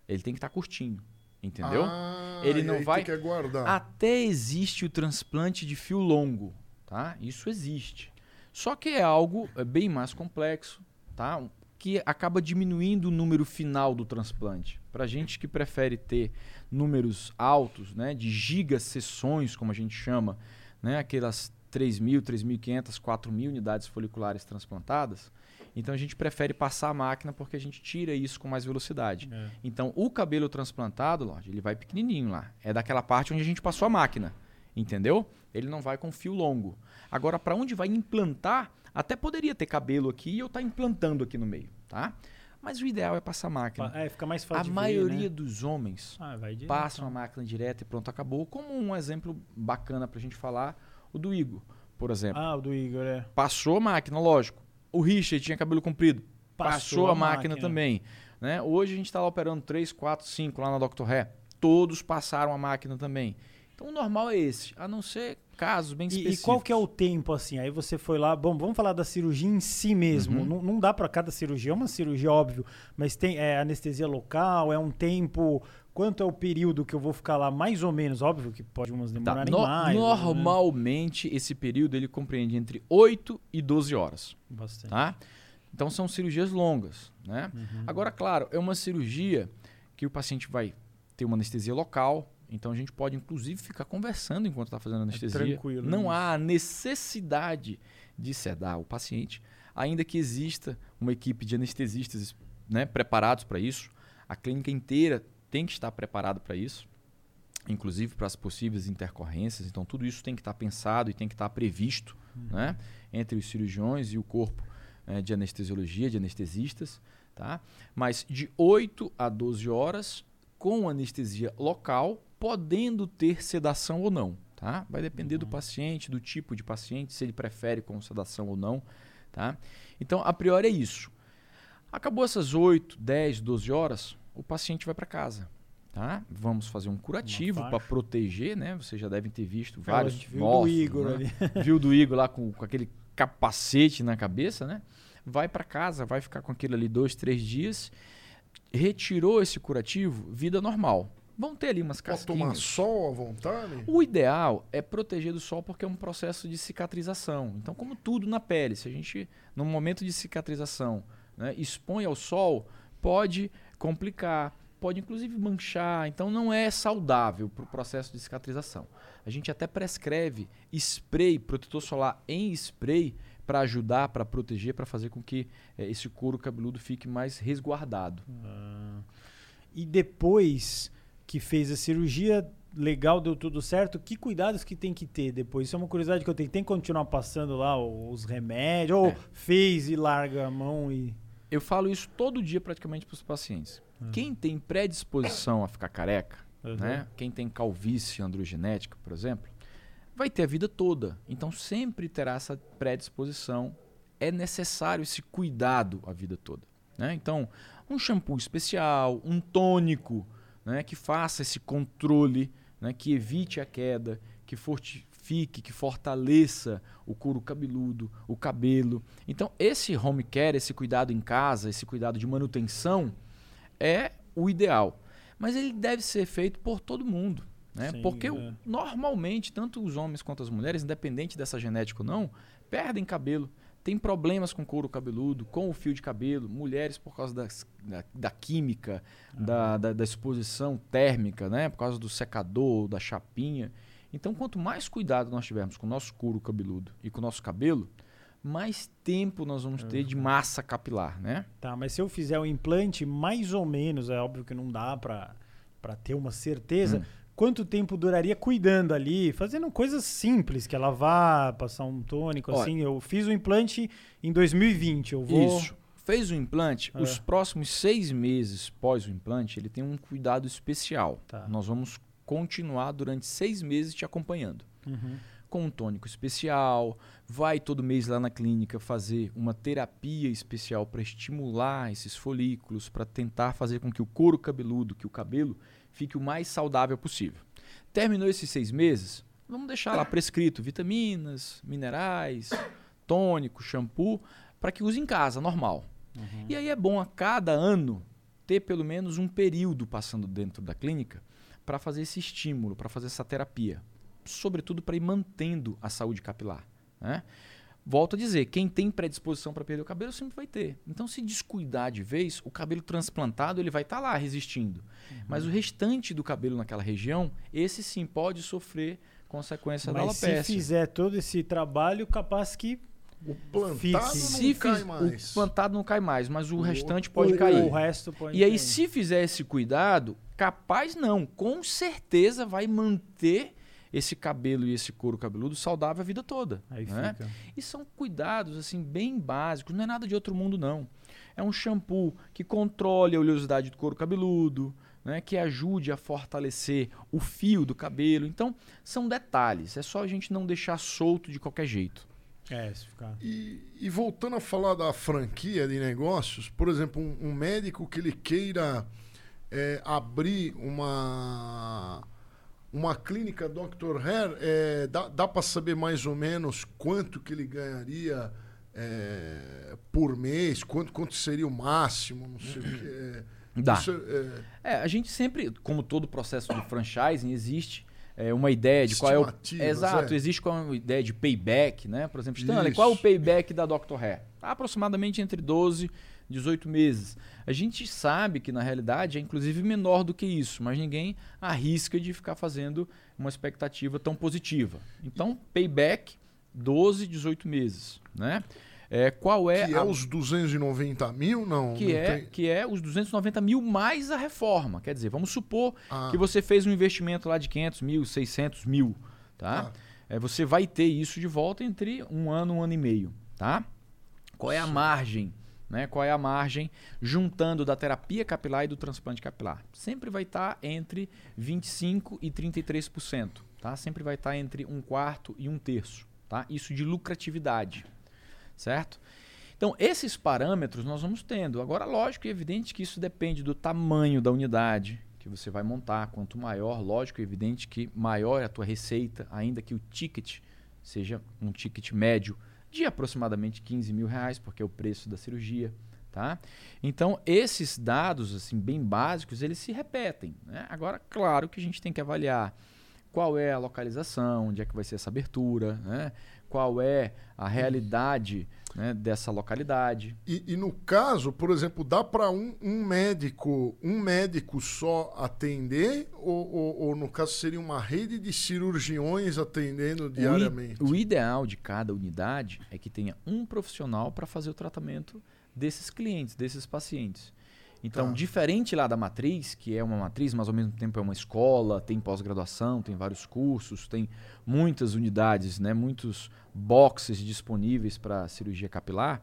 Ele tem que estar curtinho, entendeu? Ah, Ele não vai- aguardar. Até existe o transplante de fio longo, tá? Isso existe. Só que é algo é, bem mais complexo, tá? Que acaba diminuindo o número final do transplante. Para gente que prefere ter números altos, né, de gigassessões, como a gente chama, né, aquelas 3.000, 3.500, 4.000 unidades foliculares transplantadas, então a gente prefere passar a máquina porque a gente tira isso com mais velocidade. É. Então, o cabelo transplantado, Lorde, ele vai pequenininho lá. É daquela parte onde a gente passou a máquina. Entendeu? Ele não vai com fio longo. Agora, para onde vai implantar, até poderia ter cabelo aqui e eu estar implantando aqui no meio, tá? Mas o ideal é passar a máquina. É, fica mais fácil A de ver, maioria né? dos homens Ah, direto. passam a máquina direto e pronto, acabou. Como um exemplo bacana pra gente falar, o do Igor, por exemplo. Ah, o do Igor, é. Passou a máquina, lógico. O Richard tinha cabelo comprido. Passou, a, máquina, também. Né? Hoje a gente está lá operando 3, 4, 5 lá na Dr. Ré. Todos passaram a máquina também. Então o normal é esse, a não ser casos bem E, específicos. e qual que é o tempo, assim? Aí você foi lá, bom, vamos falar da cirurgia em si mesmo. Uhum. Não, não dá para cada cirurgia, é uma cirurgia, óbvio, mas tem é, anestesia local, é um tempo. Quanto é o período que eu vou ficar lá, mais ou menos? Óbvio que pode umas Tá, demorarem no- mais. né? normalmente, esse período ele compreende entre 8 e 12 horas. Bastante. tá? Então são cirurgias longas, né? Uhum. Agora, claro, é uma cirurgia que o paciente vai ter uma anestesia local, então a gente pode inclusive ficar conversando enquanto está fazendo a anestesia. É tranquilo Não isso. há necessidade de sedar o paciente, ainda que exista uma equipe de anestesistas né, preparados para isso. A clínica inteira tem que estar preparada para isso, inclusive para as possíveis intercorrências. Então, tudo isso tem que estar pensado e tem que estar previsto né, entre os cirurgiões e o corpo eh, de anestesiologia, de anestesistas. Tá? Mas de 8 a 12 horas, com anestesia local, podendo ter sedação ou não. Tá? Vai depender do paciente, do tipo de paciente, se ele prefere com sedação ou não. Tá? Então, a priori é isso. Acabou essas 8, 10, 12 horas, o paciente vai para casa. Tá? Vamos fazer um curativo para proteger, né? Vocês já devem ter visto É, a vários gente viu nossos, do Igor né? ali. viu do Igor lá com, com aquele capacete na cabeça, né? Vai para casa, vai ficar com aquilo ali dois, três dias. Retirou esse curativo, vida normal. Vão ter ali umas Pode tomar casquinhas. sol à vontade? O ideal é proteger do sol porque é um processo de cicatrização. Então, como tudo na pele, se a gente, no momento de cicatrização, né, expõe ao sol, pode complicar, pode inclusive manchar. Então, não é saudável para o processo de cicatrização. A gente até prescreve spray, protetor solar em spray, para ajudar, para proteger, para fazer com que eh, esse couro cabeludo fique mais resguardado. Ah. E depois que fez a cirurgia, legal, deu tudo certo, que cuidados que tem que ter depois? Isso é uma curiosidade que eu tenho. Tem que continuar passando lá os remédios? Ou É. fez e larga a mão e... Eu falo isso todo dia praticamente para os pacientes. Quem tem predisposição a ficar careca, Uhum. né? Quem tem calvície androgenética, por exemplo, vai ter a vida toda. Então sempre terá essa predisposição. É necessário esse cuidado a vida toda. né? Então, um shampoo especial, um tônico, né? que faça esse controle, né? que evite a queda, que fortifique, que fortaleça o couro cabeludo, o cabelo. Então, esse home care, esse cuidado em casa, esse cuidado de manutenção, é o ideal. Mas ele deve ser feito por todo mundo. Né? Sim, Porque é. normalmente, tanto os homens quanto as mulheres, independente dessa genética ou não, perdem cabelo. Tem problemas com couro cabeludo, com o fio de cabelo, mulheres por causa das- da, da química, da, da- da exposição térmica, né? por causa do secador, da chapinha. Então, quanto mais cuidado nós tivermos com o nosso couro cabeludo e com o nosso cabelo, mais tempo nós vamos ter de massa capilar, né? Tá, mas se eu fizer o implante, mais ou menos, é óbvio que não dá pra, pra ter uma certeza, Hum. quanto tempo duraria cuidando ali, fazendo coisas simples, que é lavar, passar um tônico, Olha. assim. Eu fiz o implante em 2020, eu vou... Isso. Fez o implante, É. os próximos seis meses pós o implante, ele tem um cuidado especial. Tá. Nós vamos continuar durante seis meses te acompanhando. Uhum. Com um tônico especial, vai todo mês lá na clínica fazer uma terapia especial para estimular esses folículos, para tentar fazer com que o couro cabeludo, que o cabelo, fique o mais saudável possível. Terminou esses seis meses, vamos deixar lá prescrito vitaminas, minerais, tônico, shampoo, para que use em casa, normal. E aí é bom a cada ano ter pelo menos um período passando dentro da clínica para fazer esse estímulo, para fazer essa terapia. Sobretudo para ir mantendo a saúde capilar. Né? Volto a dizer, quem tem predisposição para perder o cabelo sempre vai ter. Então, se descuidar de vez, o cabelo transplantado ele vai estar lá resistindo. Mas o restante do cabelo naquela região, esse sim pode sofrer consequência da Mas se alopecia. fizer todo esse trabalho, capaz que O plantado não cai mais. o plantado não cai mais, mas o, O- restante pode o- cair. o resto pode E aí, cair. se fizer esse cuidado, capaz não, com certeza vai manter esse cabelo e esse couro cabeludo saudável a vida toda. Aí né? fica. E são cuidados assim bem básicos, não é nada de outro mundo não. É um shampoo que controle a oleosidade do couro cabeludo, né, que ajude a fortalecer o fio do cabelo. Então, são detalhes, é só a gente não deixar solto de qualquer jeito. É, se ficar... E, e voltando a falar da franquia de negócios, por exemplo, um, um médico que ele queira é, abrir uma uma clínica Dr. Hair, é, dá, dá para saber mais ou menos quanto que ele ganharia é, por mês, quanto, quanto seria o máximo, não sei o que. é, Dá. Isso é- É, a gente sempre, como todo processo de franchising, existe é, uma ideia de qual é o. Exato, é. existe qual é uma ideia de payback, né? Por exemplo, Stanley, Isso. qual é o payback da Dr. Hair? Aproximadamente entre 12 e 18 meses. A gente sabe que na realidade é inclusive menor do que isso, mas ninguém arrisca de ficar fazendo uma expectativa tão positiva. Então, payback 12, 18 meses, né? É, qual é que é a- os 290 mil? Não. que não é, tem- que é os 290 mil mais a reforma. Quer dizer, vamos supor Ah. que você fez um investimento lá de 500 mil, 600 mil, tá? Ah. É, você vai ter isso de volta entre um ano, um ano e meio, tá? Qual é a margem? Né? Qual é a margem juntando da terapia capilar e do transplante capilar? Sempre vai estar entre 25% e 33%, tá? Sempre vai estar entre um quarto e um terço, tá? Isso de lucratividade, certo? Então, esses parâmetros nós vamos tendo. Agora, lógico e evidente que isso depende do tamanho da unidade que você vai montar. Quanto maior, lógico e evidente que maior é a tua receita, ainda que o ticket seja um ticket médio de aproximadamente 15 mil reais, porque é o preço da cirurgia. Tá? Então, esses dados assim bem básicos, eles se repetem. Né? Agora, claro que a gente tem que avaliar qual é a localização, onde é que vai ser essa abertura, né? Qual é a realidade né, dessa localidade. E, e no caso, por exemplo, dá para um, um médico, um médico só atender ou, ou- ou, no caso seria uma rede de cirurgiões atendendo O diariamente? O, ideal de cada unidade é que tenha um profissional para fazer o tratamento desses clientes, desses pacientes. Então, Tá. diferente lá da matriz, que é uma matriz, mas ao mesmo tempo é uma escola, tem pós-graduação, tem vários cursos, tem muitas unidades, né, muitos boxes disponíveis para cirurgia capilar.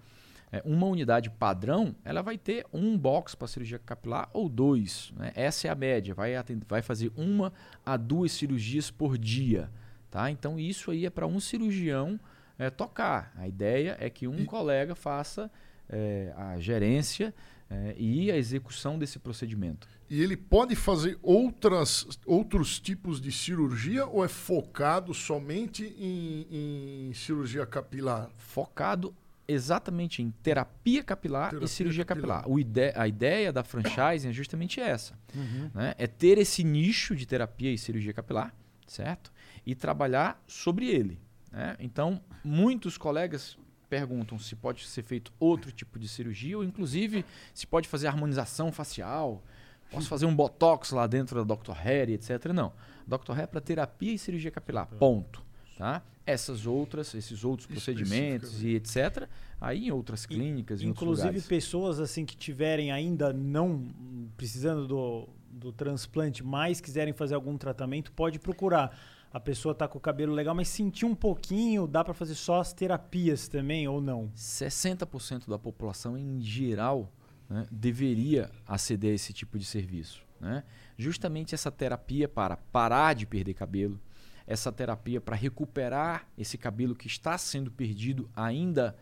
É, uma unidade padrão, ela vai ter um box para cirurgia capilar ou dois. né? Essa é a média. Vai, atend- vai fazer uma a duas cirurgias por dia. Tá? Então, isso aí é para um cirurgião é, tocar. A ideia é que um E- colega faça é, a gerência é, e a execução desse procedimento. E ele pode fazer outras, outros tipos de cirurgia ou é focado somente em, em cirurgia capilar? Focado exatamente em terapia capilar Terapia e cirurgia capilar. capilar. O ide- a ideia da franchising é justamente essa. né? É ter esse nicho de terapia e cirurgia capilar, certo? E trabalhar sobre ele. né? Então, muitos colegas perguntam se pode ser feito outro tipo de cirurgia ou, inclusive, se pode fazer harmonização facial. Posso fazer um botox lá dentro da Dr. Hair, etc. Não. Dr. Hair é para terapia e cirurgia capilar. Ponto. Tá? Essas outras, esses outros procedimentos e etc. Aí em outras clínicas, em outros Inclusive pessoas assim que tiverem ainda não precisando do, do transplante, mas quiserem fazer algum tratamento, pode procurar. A pessoa tá com o cabelo legal, mas sentir um pouquinho, dá para fazer só as terapias também ou não? 60% da população em geral né, deveria aceder a esse tipo de serviço. né? Justamente essa terapia para parar de perder cabelo, essa terapia para recuperar esse cabelo que está sendo perdido ainda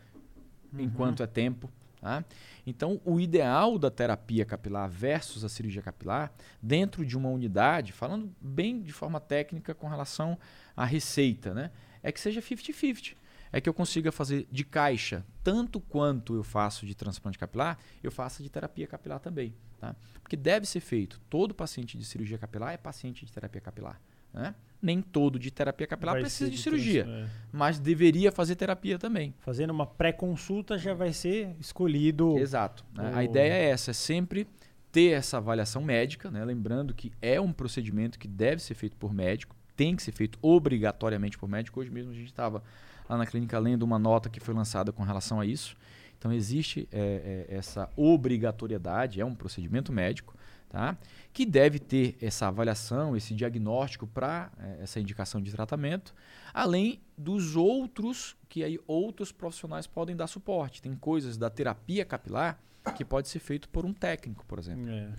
enquanto é tempo. Tá? Então, o ideal da terapia capilar versus a cirurgia capilar, dentro de uma unidade, falando bem de forma técnica com relação à receita, né? é que seja 50-50. É que eu consiga fazer de caixa, tanto quanto eu faço de transplante capilar, eu faço de terapia capilar também. Tá? Porque deve ser feito. Todo paciente de cirurgia capilar é paciente de terapia capilar. Né? Nem todo de terapia capilar Vai precisa de cirurgia, trans- é. mas deveria fazer terapia também. Fazendo uma pré-consulta já vai ser escolhido. Exato. né? o- A ideia é essa, é sempre ter essa avaliação médica, né? lembrando que é um procedimento que deve ser feito por médico, tem que ser feito obrigatoriamente por médico. Hoje mesmo a gente estava lá na clínica lendo uma nota que foi lançada com relação a isso. Então existe é, é, essa obrigatoriedade, é um procedimento médico, tá? que deve ter essa avaliação, esse diagnóstico para essa indicação de tratamento, além dos outros que aí outros profissionais podem dar suporte. Tem coisas da terapia capilar que pode ser feito por um técnico, por exemplo. É.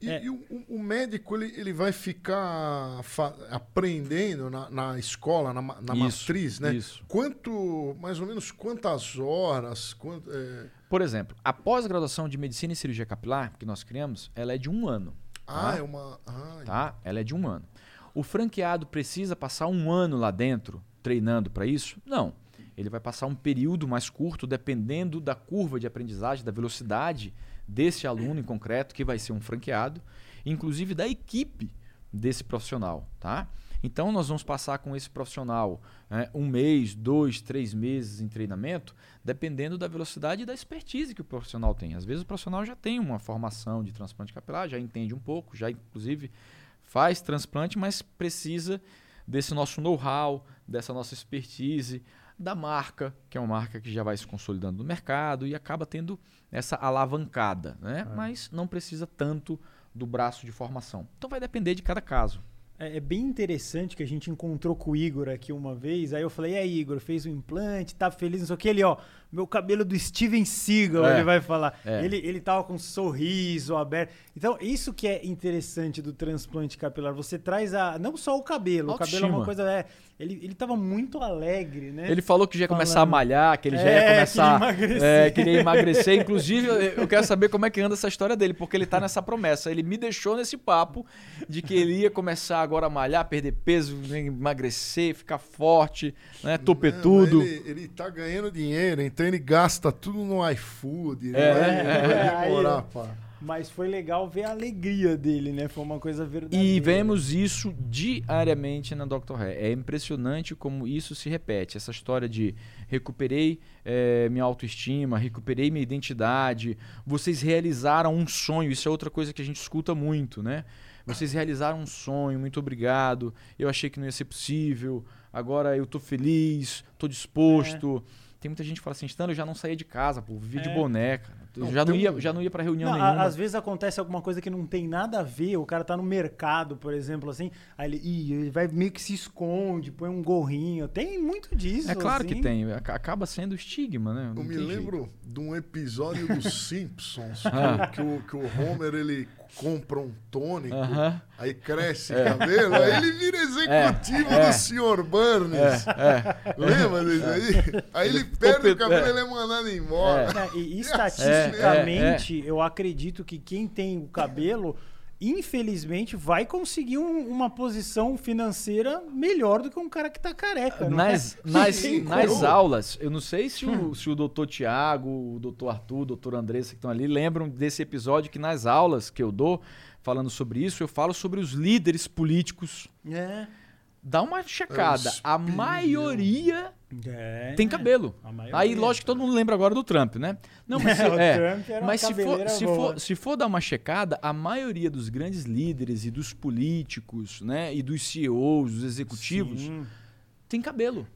E, É. e o, o- médico ele, ele vai ficar aprendendo na, na escola, na, na Isso, matriz, né? isso. Quanto, mais ou menos, quantas horas? Quanto, é, Por exemplo, a pós-graduação de medicina e cirurgia capilar que nós criamos, ela é de um ano. Ah, tá? é uma. Ah, tá? Ela é de um ano. O franqueado precisa passar um ano lá dentro treinando para isso? Não. Ele vai passar um período mais curto, dependendo da curva de aprendizagem, da velocidade desse aluno em concreto, que vai ser um franqueado, inclusive da equipe desse profissional, tá? Então nós vamos passar com esse profissional né, um mês, dois, três meses em treinamento, dependendo da velocidade e da expertise que o profissional tem. Às vezes o profissional já tem uma formação de transplante capilar, já entende um pouco, já inclusive faz transplante, mas precisa desse nosso know-how, dessa nossa expertise, da marca, que é uma marca que já vai se consolidando no mercado e acaba tendo essa alavancada, né? É. Mas não precisa tanto do braço de formação. Então vai depender de cada caso. É, é, bem interessante que a gente encontrou com o Igor aqui uma vez. Aí eu falei, e aí, Igor, fez o um implante, tá feliz, não sei o que. Ele, ó, meu cabelo do Steven Seagal, é, ele vai falar. É. Ele, ele tava com um sorriso aberto. Então, isso que é interessante do transplante capilar. Você traz a. Não só o cabelo, Autoestima. o cabelo é uma coisa. É, ele, ele tava muito alegre, né? Ele falou que já ia Falando... começar a malhar, que ele já ia é, começar. Queria emagrecer. É, queria emagrecer. Inclusive, eu quero saber como é que anda essa história dele, porque ele tá nessa promessa. Ele me deixou nesse papo de que ele ia começar agora a malhar, perder peso, emagrecer, ficar forte, né? Topetudo. Ele, ele tá ganhando dinheiro, então ele gasta tudo no iFood. É, vai, é, vai demorar, pá. Mas foi legal ver a alegria dele, né? Foi uma coisa verdadeira. E vemos isso diariamente na Dr. Hair. É impressionante como isso se repete. Essa história de recuperei é, minha autoestima, recuperei minha identidade. Vocês realizaram um sonho. Isso é outra coisa que a gente escuta muito, né? Vocês realizaram um sonho, muito obrigado. Eu achei que não ia ser possível. Agora eu tô feliz, tô disposto. É. Tem muita gente que fala assim, Stano, eu já não saía de casa, pô, vivia é. de boneca. Não, já, não ia, já não ia pra reunião não, nenhuma. Às vezes acontece alguma coisa que não tem nada a ver, o cara tá no mercado, por exemplo, assim, aí ele, ih, ele vai meio que se esconde, põe um gorrinho. Tem muito disso. É claro assim. que tem, acaba sendo estigma, né? Não eu me lembro jeito. de um episódio dos Simpsons, ah. que, o, que o Homer ele compra um tônico, uh -huh. aí cresce é. cabelo, é. aí ele vira executivo é. do Sr. Burns. É. é. Lembra disso aí? Aí ele perde o cabelo e ele é mandado embora. E, estatisticamente, eu acredito que quem tem o cabelo infelizmente, vai conseguir um, uma posição financeira melhor do que um cara que tá careca. Nas, é? nas, nas aulas, eu não sei se o, se o doutor Tiago, o doutor Arthur, o doutor Andressa que estão ali lembram desse episódio que nas aulas que eu dou, falando sobre isso, eu falo sobre os líderes políticos. É. Dá uma checada. A maioria é, tem cabelo. Aí, lógico que todo mundo lembra agora do Trump, né? Não, mas, se, é, mas se, for, se, for, se for dar uma checada, a maioria dos grandes líderes e dos políticos, né? E dos CEOs, dos executivos, Sim. tem cabelo.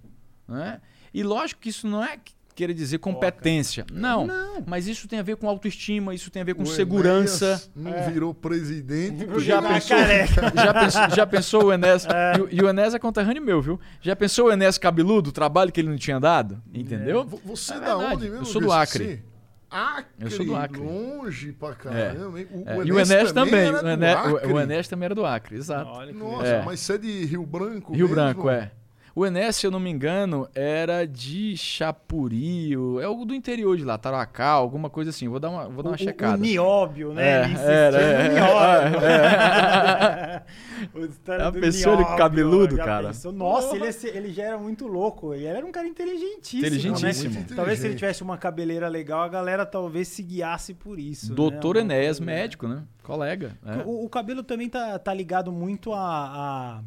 Né? E lógico que isso não é queira dizer competência. Não, não, mas isso tem a ver com autoestima, isso tem a ver com o segurança. não é. virou presidente. Já pensou, já pensou, já pensou o Enes? É. E, e, o Enes é conterrâneo meu, viu? Já pensou o Enes cabeludo, o trabalho que ele não tinha dado? Entendeu? É. Você é da onde mesmo? Eu sou do Acre. Acre, eu sou do Acre. longe pra caramba. É. O, é. e o Enes também. O Enes, o Enes, também era do Acre, exato. Nossa, é. mas você é de Rio Branco Rio mesmo? Branco, é. O Enes, se eu não me engano, era de Chapuri, é algo do interior de lá, Taracá, alguma coisa assim. Vou dar uma, vou dar uma o, checada. O nióbio, né? É, era, é, nióbio. É, é. A pessoa nióbio, cabeludo, cara. Pensou, nossa, ele, ele, já era muito louco. Ele era um cara inteligentíssimo. Né? Inteligentíssimo. Né? Talvez se ele tivesse uma cabeleira legal, a galera talvez se guiasse por isso. Doutor né? Enéas, médico, né? Colega. É. O, o, cabelo também tá, tá ligado muito a, a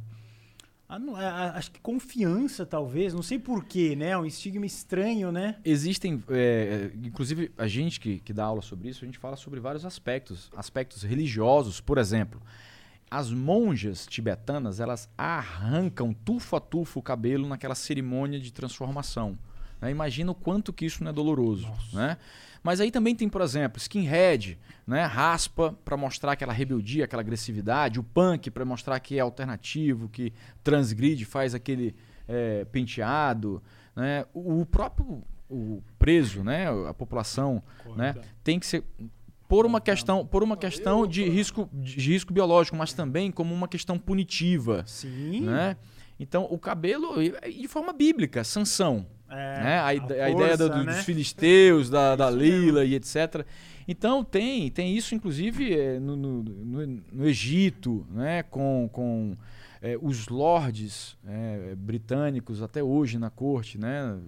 acho que confiança, talvez, não sei porquê, né? Um estigma estranho, né? Existem, é, inclusive a gente que, que dá aula sobre isso, a gente fala sobre vários aspectos, aspectos religiosos, por exemplo. As monjas tibetanas, elas arrancam tufo a tufo o cabelo naquela cerimônia de transformação. Né? Imagina o quanto que isso não é doloroso, Nossa. né? Mas aí também tem, por exemplo, skinhead, né? raspa para mostrar aquela rebeldia, aquela agressividade, o punk para mostrar que é alternativo, que transgride, faz aquele é, penteado. Né? O, próprio o preso, né? a população, né? tem que ser por uma questão, por uma questão de risco, de risco biológico, mas também como uma questão punitiva. Sim. Né? Então, o cabelo, de forma bíblica, sanção. É, né? a, a, a força, ideia do, né? dos filisteus, da, da Lila e etc. Então tem, tem isso, inclusive, é, no, no, no, no Egito, né? com, com é, os lords é, britânicos até hoje na corte, né?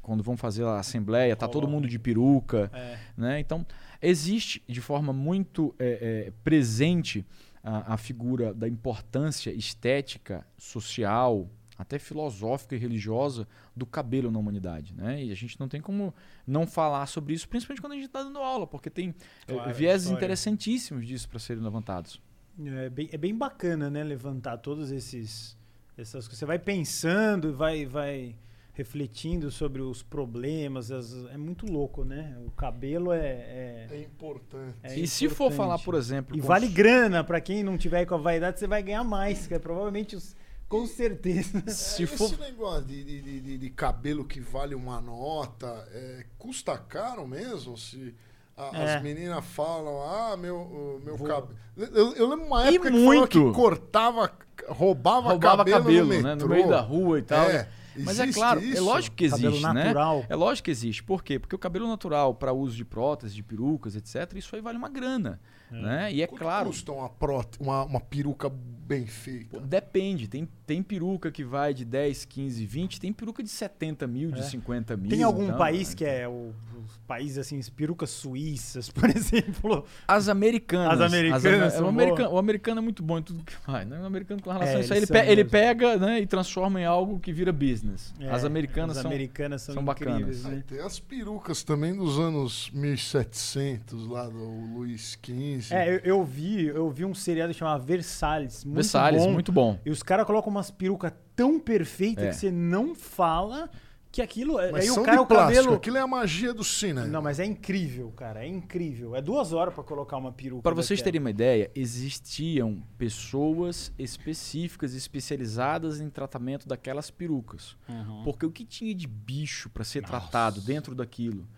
quando vão fazer a assembleia, tá todo mundo de peruca. É. Né? Então, Existe de forma muito é, é, presente a, a figura da importância estética, social, até filosófica e religiosa do cabelo na humanidade. Né? E a gente não tem como não falar sobre isso, principalmente quando a gente está dando aula, porque tem é, Claro, vieses história. interessantíssimos disso para serem levantados. É bem, é bem bacana, né? Levantar todos esses essas coisas. Você vai pensando e vai, vai refletindo sobre os problemas. as- é muito louco, né? O cabelo é. é- É importante. é e se for importante. falar, por exemplo. E vale os- grana, pra quem não tiver com a vaidade, você vai ganhar mais, cara. Provavelmente, os- com certeza. Se É, for. Esse negócio de, de, de- de- cabelo que vale uma nota, é, custa caro mesmo? Se a- É. as meninas falam, ah, meu, meu Vou- cabelo. Eu, eu lembro uma E época que falou muito. que cortava, roubava, roubava cabelo, cabelo, no, né? No meio da rua e tal. É, né? Mas é existe claro, é isso? lógico que Cabelo existe, né? natural. É lógico que existe. Por quê? Porque o cabelo natural para uso de próteses, de perucas, etc., isso aí vale uma grana. Né? E é Quanto claro, custa uma, próte- uma, uma peruca bem feita? pô, depende. Tem, tem peruca que vai de 10, 15, 20, tem peruca de 70 mil, de É. 50 mil. Tem algum então, país né? que é o, os países assim, as perucas suíças, por exemplo. As americanas. As americanas ame- são o, americano, o americano é muito bom em tudo que faz. Né? O americano, com relação É, a isso ele, pe- ele pega né, e transforma em algo que vira business. as É, americanas as são. americanas são, são bacanas. né? tem as perucas também dos anos 1700, lá do Luiz XV. É, eu, eu vi, eu vi um seriado chamado Versalhes, muito Versalhes, bom. muito bom. E os caras colocam umas perucas tão perfeitas É. que você não fala que aquilo é. Mas aí são o cara de o cabelo. Aquilo é a magia do cinema. Não, mas é incrível, cara. É incrível. É duas horas pra colocar uma peruca. Para vocês terem uma ideia, existiam pessoas específicas, especializadas em tratamento daquelas perucas. Uhum. Porque o que tinha de bicho para ser Nossa. tratado dentro daquilo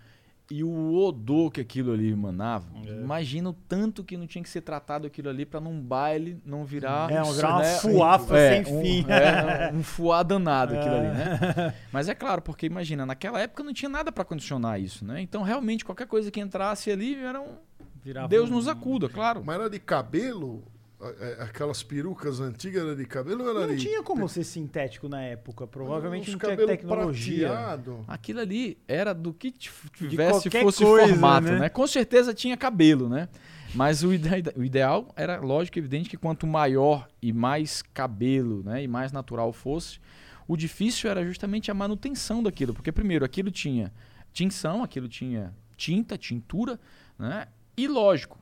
e o odor que aquilo ali emanava, É. imagina o tanto que não tinha que ser tratado aquilo ali para num baile não virar É, um- virar uma né, fuafa é, sem um- fim. é, um fuá danado aquilo ali, É. né? Mas é claro, porque imagina, naquela época não tinha nada para condicionar isso, né? Então realmente qualquer coisa que entrasse ali era um Virava Deus um- nos acuda, claro. Mas era de cabelo? Aquelas perucas antigas era de cabelo era Não tinha como ser sintético na época. Provavelmente não tinha cabelo tecnologia. prateado. Aquilo ali era do que tivesse fosse coisa, formato, né? né? Com certeza tinha cabelo, né? Mas o, ide- o ideal era, lógico, e evidente que quanto maior e mais cabelo, né, e mais natural fosse, o difícil era justamente a manutenção daquilo, porque primeiro aquilo tinha tinção, aquilo tinha tinta, tintura, né? E lógico,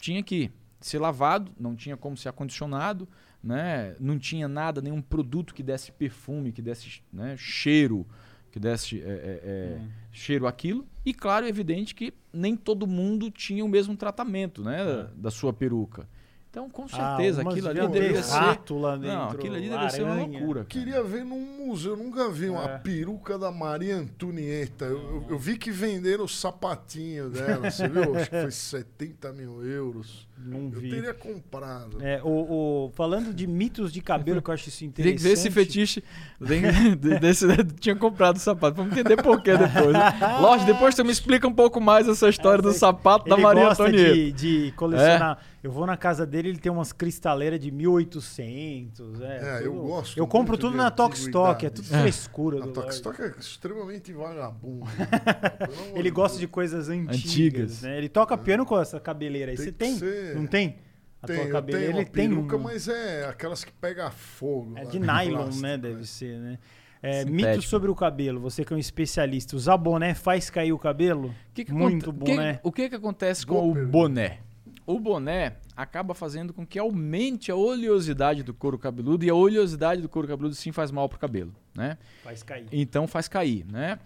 tinha que ser lavado, não tinha como ser acondicionado, né? Não tinha nada, nenhum produto que desse perfume, que desse né, cheiro, que desse é, é, é, Hum. cheiro àquilo. E claro, é evidente que nem todo mundo tinha o mesmo tratamento, né, É. da sua peruca. Então, com Ah, certeza, umas aquilo ali deveria ser rato lá dentro, Não, aquilo ali deveria ser uma loucura. Eu cara. queria ver num museu, eu nunca vi uma É. peruca da Maria Antonieta. Eu, eu- eu vi que venderam o sapatinho dela, você viu? Acho que foi 70 mil euros. Não Eu vi. teria comprado. É, o, o- falando de mitos de cabelo, que eu acho isso Tem interessante. que ver esse fetiche. Tem, de- desse, tinha comprado o sapato. Vamos entender por que depois. Né? Lógico, depois você me explica um pouco mais essa história do Essa- sapato da Ele Maria gosta Antonieta. de, de colecionar. Eu vou na casa dele, ele tem umas cristaleiras de 1800. É, É, eu gosto Eu compro tudo na Tok Stock, é tudo frescura. A do Tok Lorde. Stock é extremamente vagabundo. Ele gosta de coisas antigas. Antigas. Né? Ele toca piano com essa cabeleira aí. Tem Você tem? Não tem? A Tem, tua cabeleira, uma ele tem peruca, um. mas é aquelas que pega fogo. É lá de nylon, plástico, né? Deve ser, né? É, mitos sobre o cabelo. Você que é um especialista. Usar boné faz cair o cabelo? O que que Muito aconte- boné. que- o que, que acontece Boa com o pergunta. boné? O boné acaba fazendo com que aumente a oleosidade do couro cabeludo e a oleosidade do couro cabeludo sim faz mal pro cabelo, né? Faz cair. Então faz cair, né?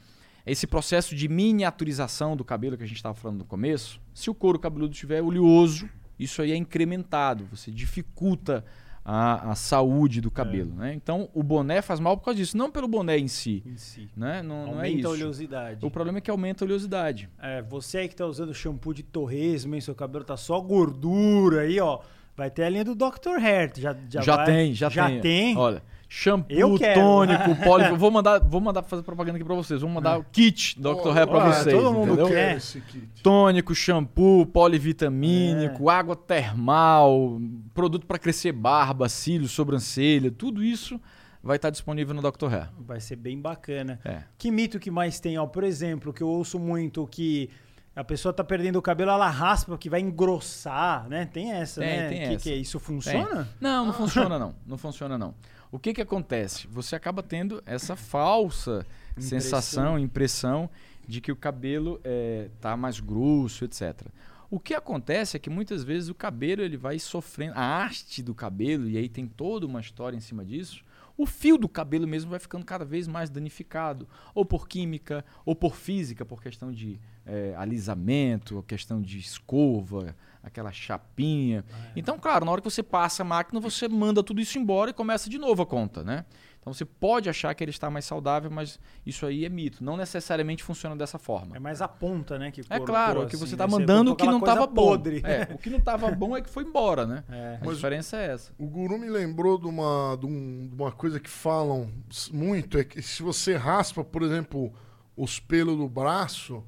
Esse processo de miniaturização do cabelo que a gente estava falando no começo, se o couro cabeludo estiver oleoso, isso aí é incrementado, você dificulta a, a saúde do cabelo, né? Então o boné faz mal por causa disso, não pelo boné em si, Em si. né? Não, não é Aumenta isso. a oleosidade. O problema é que aumenta a oleosidade. É, você aí que tá usando shampoo de torresmo, hein? Seu cabelo tá só gordura aí, ó. Vai ter a linha do Dr. Hair. Já, já, Já, vai- tem, já, já tem. tem. Olha, shampoo, tônico, poli... Vou mandar, vou mandar fazer propaganda aqui pra vocês. Vou mandar o kit Dr. Hair pra vocês, todo mundo entendeu? quer. esse kit. Tônico, shampoo, polivitamínico, É. água termal, produto para crescer barba, cílios, sobrancelha, tudo isso vai estar disponível no Dr. Hair. Vai ser bem bacana. É. Que mito que mais tem? Ó, por exemplo, que eu ouço muito que a pessoa tá perdendo o cabelo, ela raspa que vai engrossar, né? Tem essa, Tem, né? tem que, essa. que é isso Tem. funciona? Não, não funciona não. Não funciona não. O que que acontece? Você acaba tendo essa falsa Impressão. sensação, impressão de que o cabelo é, tá mais grosso, etc. O que acontece é que muitas vezes o cabelo ele vai sofrendo, a haste do cabelo, e aí tem toda uma história em cima disso, o fio do cabelo mesmo vai ficando cada vez mais danificado, ou por química, ou por física, por questão de é, alisamento, ou questão de escova, aquela chapinha. Então, claro, na hora que você passa a máquina, você manda tudo isso embora e começa de novo a conta, né? Então você pode achar que ele está mais saudável, mas isso aí é mito. Não necessariamente funciona dessa forma. É mais a ponta, né? Que É cortou, claro, que assim, você né? está mandando o que não estava bom. podre. É, o que não estava bom é que foi embora, né? É. A Mas- diferença é essa. O guru me lembrou de uma, de, um- de uma coisa que falam muito, é que se você raspa, por exemplo, os pelos do braço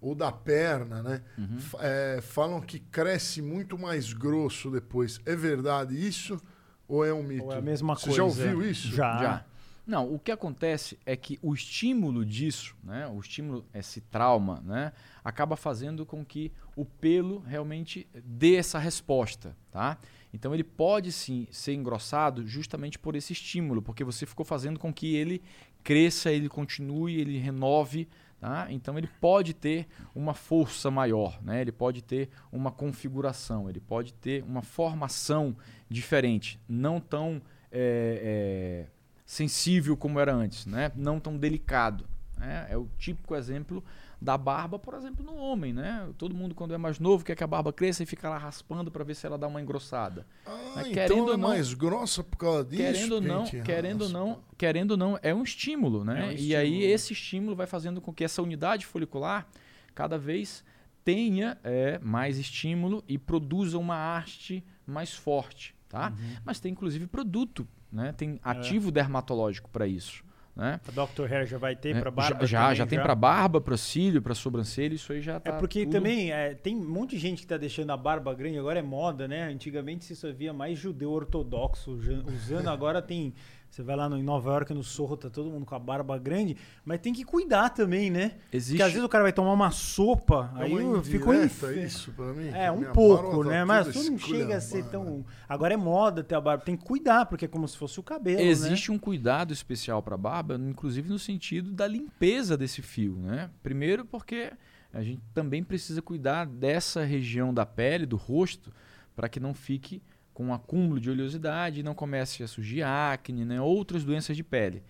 ou da perna, né? Uhum. É, falam que cresce muito mais grosso depois. É verdade isso ou é um mito? Ou é a mesma Você coisa. já ouviu isso? Já. Já. Não, o que acontece é que o estímulo disso, né, o estímulo, esse trauma, né, acaba fazendo com que o pelo realmente dê essa resposta, tá? Então ele pode sim ser engrossado justamente por esse estímulo, porque você ficou fazendo com que ele cresça, ele continue, ele renove, tá? Então ele pode ter uma força maior, né? Ele pode ter uma configuração, ele pode ter uma formação diferente, não tão é, é, sensível como era antes, né? não tão delicado. né? É o típico exemplo da barba, por exemplo, no homem. Né? Todo mundo, quando é mais novo, quer que a barba cresça e fica lá raspando para ver se ela dá uma engrossada. Ah, Mas então querendo ela é ou não- mais grossa por causa disso? querendo ou não, querendo raspa? não, querendo ou não, é um estímulo, né? É um E aí estímulo. esse estímulo vai fazendo com que essa unidade folicular cada vez tenha é, mais estímulo e produza uma haste mais forte, tá? Uhum. Mas tem inclusive produto, né? É. Tem ativo dermatológico para isso, né? A Dr. Hair já vai ter É, pra barba? já, já, também, já tem para barba, para cílio, para sobrancelha, isso aí já tá É porque tudo- também é, tem um monte de gente que tá deixando a barba grande, agora é moda, né? Antigamente se só via mais judeu ortodoxo usando, agora tem. Você vai lá no, em Nova York, no Sorro, tá todo mundo com a barba grande, mas tem que cuidar também, né? existe Porque às vezes o cara vai tomar uma sopa, É aí uma ficou inf... isso pra mim? É, um minha pouco, tá né? Mas toda tudo não chega a ser tão. Agora é moda ter a barba. Tem que cuidar, porque é como se fosse o cabelo. né? Existe um cuidado especial para a barba, inclusive no sentido da limpeza desse fio, né? Primeiro porque a gente também precisa cuidar dessa região da pele, do rosto, para que não fique com um acúmulo de oleosidade e não comece a surgir acne, né? outras doenças de pele.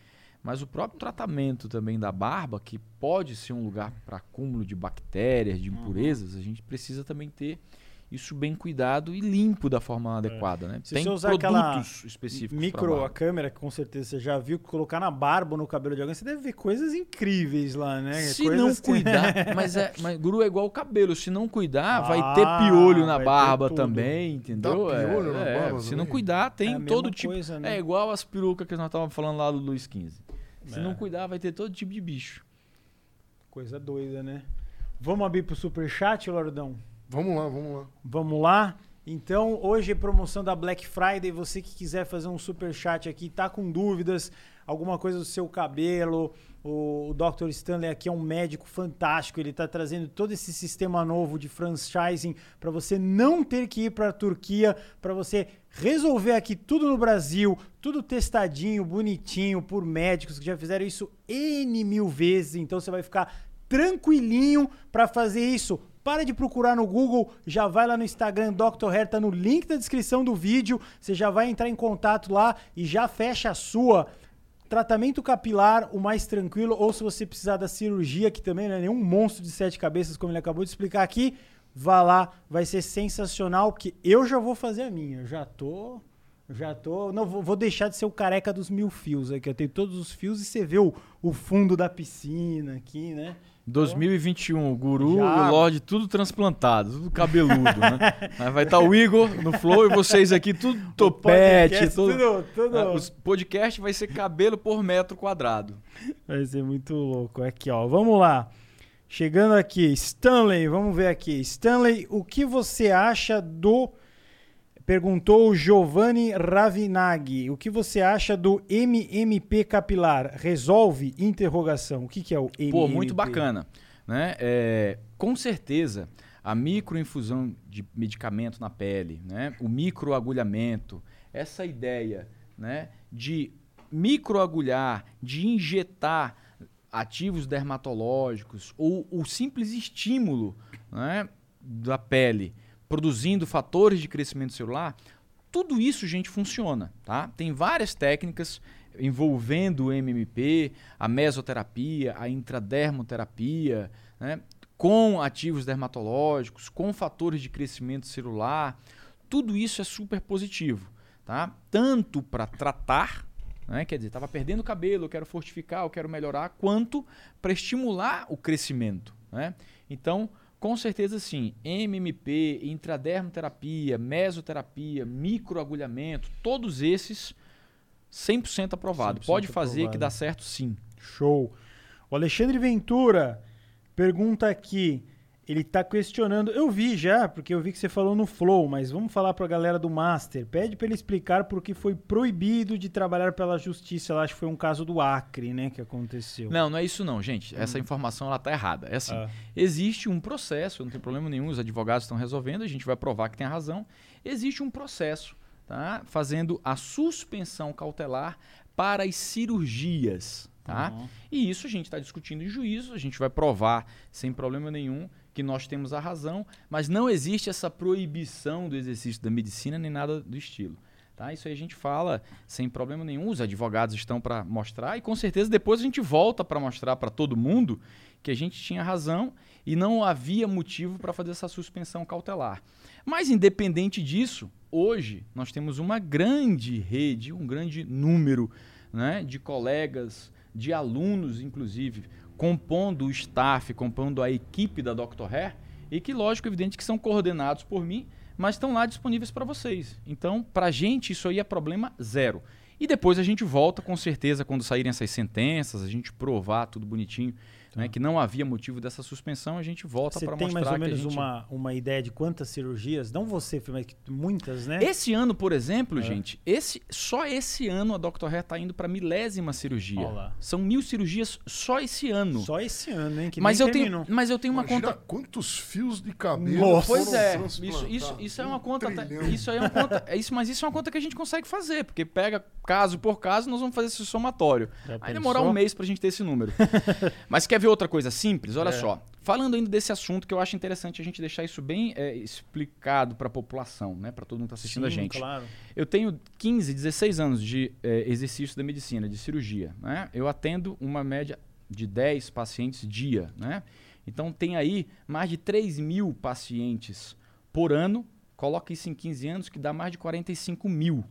Mas o próprio tratamento também da barba, que pode ser um lugar para acúmulo de bactérias, de impurezas, a gente precisa também ter isso bem cuidado e limpo da forma adequada, né? Se Tem você usar aquela produtos específicos Micro, a câmera, que com certeza você já viu, colocar na barba ou no cabelo de alguém, você deve ver coisas incríveis lá, né? Se Coisas não que- cuidar, mas é, mas guru é igual o cabelo, se não cuidar, vai Ah, ter piolho na vai barba também, entendeu? Dá piolho na É, barba se também? não cuidar, tem É todo tipo. coisa, né? É igual as perucas que nós estávamos falando lá do Luiz XV. Se É. não cuidar, vai ter todo tipo de bicho. Coisa doida, né? Vamos abrir pro superchat, Lordão? Vamos lá, vamos lá. Vamos lá? Então, hoje é promoção da Black Friday. Você que quiser fazer um super chat aqui, tá com dúvidas, alguma coisa do seu cabelo, o, o Dr. Stanley aqui é um médico fantástico. Ele tá trazendo todo esse sistema novo de franchising para você não ter que ir para a Turquia, para você resolver aqui tudo no Brasil, tudo testadinho, bonitinho por médicos que já fizeram isso N mil vezes. Então, você vai ficar tranquilinho para fazer isso. Para de procurar no Google, já vai lá no Instagram, Dr. Hair, tá no link da descrição do vídeo. Você já vai entrar em contato lá e já fecha a sua. Tratamento capilar, o mais tranquilo, ou se você precisar da cirurgia, que também não é nenhum monstro de sete cabeças, como ele acabou de explicar aqui, vá lá, vai ser sensacional, porque eu já vou fazer a minha. Eu já tô. Já tô. Não, vou, vou deixar de ser o careca dos mil fios aqui. Eu tenho todos os fios e você vê o, o fundo da piscina aqui, né? 2021, o guru Já. o Lorde, tudo transplantado, tudo cabeludo, né? Aí vai estar o Igor no Flow e vocês aqui, tudo topete. Tudo, tudo, tudo. Ah, os podcast vai ser cabelo por metro quadrado. Vai ser muito louco. Aqui, ó. Vamos lá. Chegando aqui, Stanley, vamos ver aqui. Stanley, o que você acha do. Perguntou o Giovanni Ravinaghi. O que você acha do MMP capilar? Resolve? Interrogação. O que, que é o MMP? Pô, muito bacana. Né? É, com certeza, a microinfusão de medicamento na pele, né? o microagulhamento, essa ideia né, de microagulhar, de injetar ativos dermatológicos ou o simples estímulo né, da pele produzindo fatores de crescimento celular, tudo isso, gente, funciona. Tá? Tem várias técnicas envolvendo o MMP, a mesoterapia, a intradermoterapia, né, com ativos dermatológicos, com fatores de crescimento celular. Tudo isso é super positivo. Tá? Tanto para tratar né? Quer dizer, estava perdendo cabelo, eu quero fortificar, eu quero melhorar, quanto para estimular o crescimento. Né? Então, com certeza sim, MMP, intradermoterapia, mesoterapia, microagulhamento, todos esses 100% aprovado. 100% Pode fazer aprovado. que dá certo sim. Show. O Alexandre Ventura pergunta aqui, ele está questionando. Eu vi já, porque eu vi que você falou no Flow, mas vamos falar para a galera do Master. Pede para ele explicar por que foi proibido de trabalhar pela justiça. Eu acho que foi um caso do Acre, né, que aconteceu. Não, não é isso não, gente. Essa hum. informação ela tá errada. É assim, ah. existe um processo, não tem problema nenhum, os advogados estão resolvendo, a gente vai provar que tem a razão. Existe um processo, tá? Fazendo a suspensão cautelar para as cirurgias, tá? Uhum. E isso a gente está discutindo em juízo, a gente vai provar sem problema nenhum que nós temos a razão, mas não existe essa proibição do exercício da medicina nem nada do estilo. Tá? Isso aí a gente fala sem problema nenhum, os advogados estão para mostrar e com certeza depois a gente volta para mostrar para todo mundo que a gente tinha razão e não havia motivo para fazer essa suspensão cautelar. Mas independente disso, hoje nós temos uma grande rede, um grande número né, de colegas, de alunos, inclusive, compondo o staff, compondo a equipe da Dr. Hair, e que, lógico, evidente que são coordenados por mim, mas estão lá disponíveis para vocês. Então, para a gente, isso aí é problema zero. E depois a gente volta, com certeza, quando saírem essas sentenças, a gente provar tudo bonitinho né, que não havia motivo dessa suspensão, a gente volta para mostrar Você tem mais ou menos gente... uma, uma ideia de quantas cirurgias? Não você, mas muitas, né? Esse ano, por exemplo, é. gente, esse, só esse ano a Dr. Hair está indo para milésima cirurgia. Olá. São mil cirurgias só esse ano. Só esse ano, hein? Que mas, eu tenho, mas eu tenho uma Imagina conta... quantos fios de cabelo Nossa. Pois é, isso, isso, isso é uma conta... isso aí é uma conta... É isso, mas isso é uma conta que a gente consegue fazer, porque pega caso por caso, nós vamos fazer esse somatório. Já aí demorar um mês para a gente ter esse número. mas quer ver outra coisa simples? simples, olha é. só. Falando ainda desse assunto, que eu acho interessante a gente deixar isso bem é, explicado para a população, né? para todo mundo que está assistindo Sim, a gente. Claro. Eu tenho 15, 16 anos de é, exercício da medicina, de cirurgia. Né? Eu atendo uma média de 10 pacientes dia. Né? Então tem aí mais de 3 mil pacientes por ano. Coloca isso em 15 anos, que dá mais de 45 mil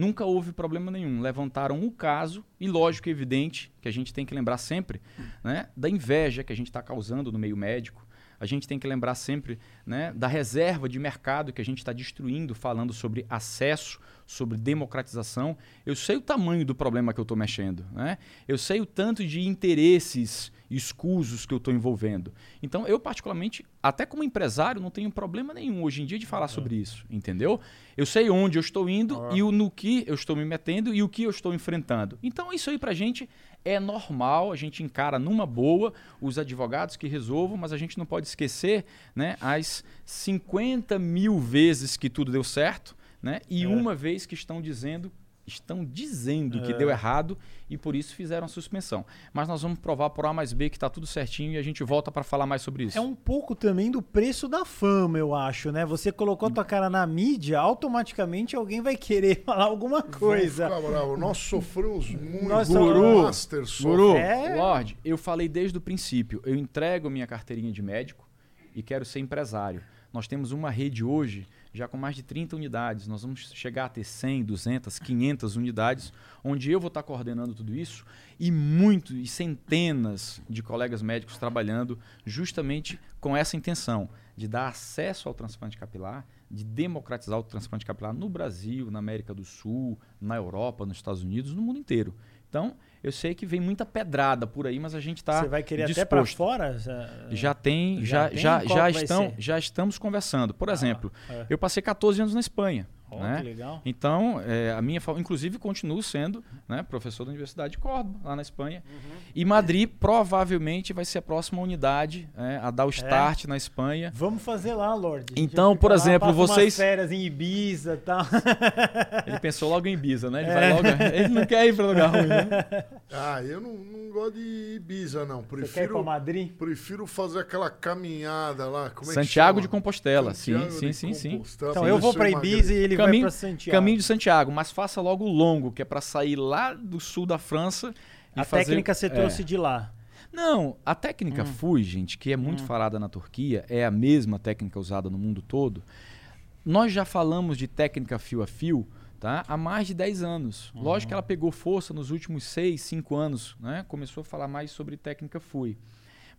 Nunca houve problema nenhum. Levantaram o caso, e lógico e evidente, que a gente tem que lembrar sempre, né, da inveja que a gente está causando no meio médico. A gente tem que lembrar sempre né, da reserva de mercado que a gente está destruindo, falando sobre acesso, sobre democratização. Eu sei o tamanho do problema que eu estou mexendo. Né? Eu sei o tanto de interesses escusos que eu estou envolvendo. Então, eu, particularmente, até como empresário, não tenho problema nenhum hoje em dia de falar sobre isso, entendeu? Eu sei onde eu estou indo e o, no que eu estou me metendo e o que eu estou enfrentando. Então, isso aí para a gente é normal, a gente encara numa boa os advogados que resolvam, mas a gente não pode esquecer né, as 50 mil vezes que tudo deu certo né, e é. uma vez que estão dizendo estão dizendo é. que deu errado e por isso fizeram a suspensão. Mas nós vamos provar por A mais B que está tudo certinho e a gente volta para falar mais sobre isso. É um pouco também do preço da fama, eu acho, né? Você colocou a tua cara na mídia, automaticamente alguém vai querer falar alguma coisa. Bravo. Nós sofremos muito. Nós Guru, Master Guru, é? Lorde, eu falei desde o princípio, eu entrego minha carteirinha de médico e quero ser empresário. Nós temos uma rede hoje já com mais de 30 unidades. Nós vamos chegar a ter 100, 200, 500 unidades, onde eu vou estar coordenando tudo isso e muitos e centenas de colegas médicos trabalhando justamente com essa intenção de dar acesso ao transplante capilar, de democratizar o transplante capilar no Brasil, na América do Sul, na Europa, nos Estados Unidos, no mundo inteiro. Então, eu sei que vem muita pedrada por aí, mas a gente está Você vai querer disposto. até para fora? Já tem, já, já, já, já estão, já estamos conversando. Por ah, exemplo, é. eu passei 14 anos na Espanha. Ó, né? que legal. Então, é, a minha, inclusive, continuo sendo né, professor da Universidade de Córdoba, lá na Espanha. Uhum. E Madrid provavelmente vai ser a próxima unidade é, a É? dar o start na Espanha. Vamos fazer lá, Lorde. Então, por lá, exemplo, umas vocês- férias em Ibiza e tal. Ele pensou logo em Ibiza, né? Ele É. vai logo. Ele não quer ir para lugar ruim, né? Ah, eu não, não gosto de Ibiza, não. Você quer ir pra Prefiro, Madrid? prefiro fazer aquela caminhada lá. Como é que Santiago chama? de Compostela. Sim, Santiago sim, de sim, sim. Compostela, Então eu vou emagreço. Ibiza e ele Caminho-. Caminho de Santiago, mas faça logo o longo, que é para sair lá do sul da França. e A fazer- técnica você é. trouxe de lá. Não, a técnica Hum. FUI, gente, que é muito falada na Turquia, é a mesma técnica usada no mundo todo. Nós já falamos de técnica fio a fio tá? há mais de 10 anos. Uhum. Lógico que ela pegou força nos últimos 6, 5 anos, né? começou a falar mais sobre técnica FUI.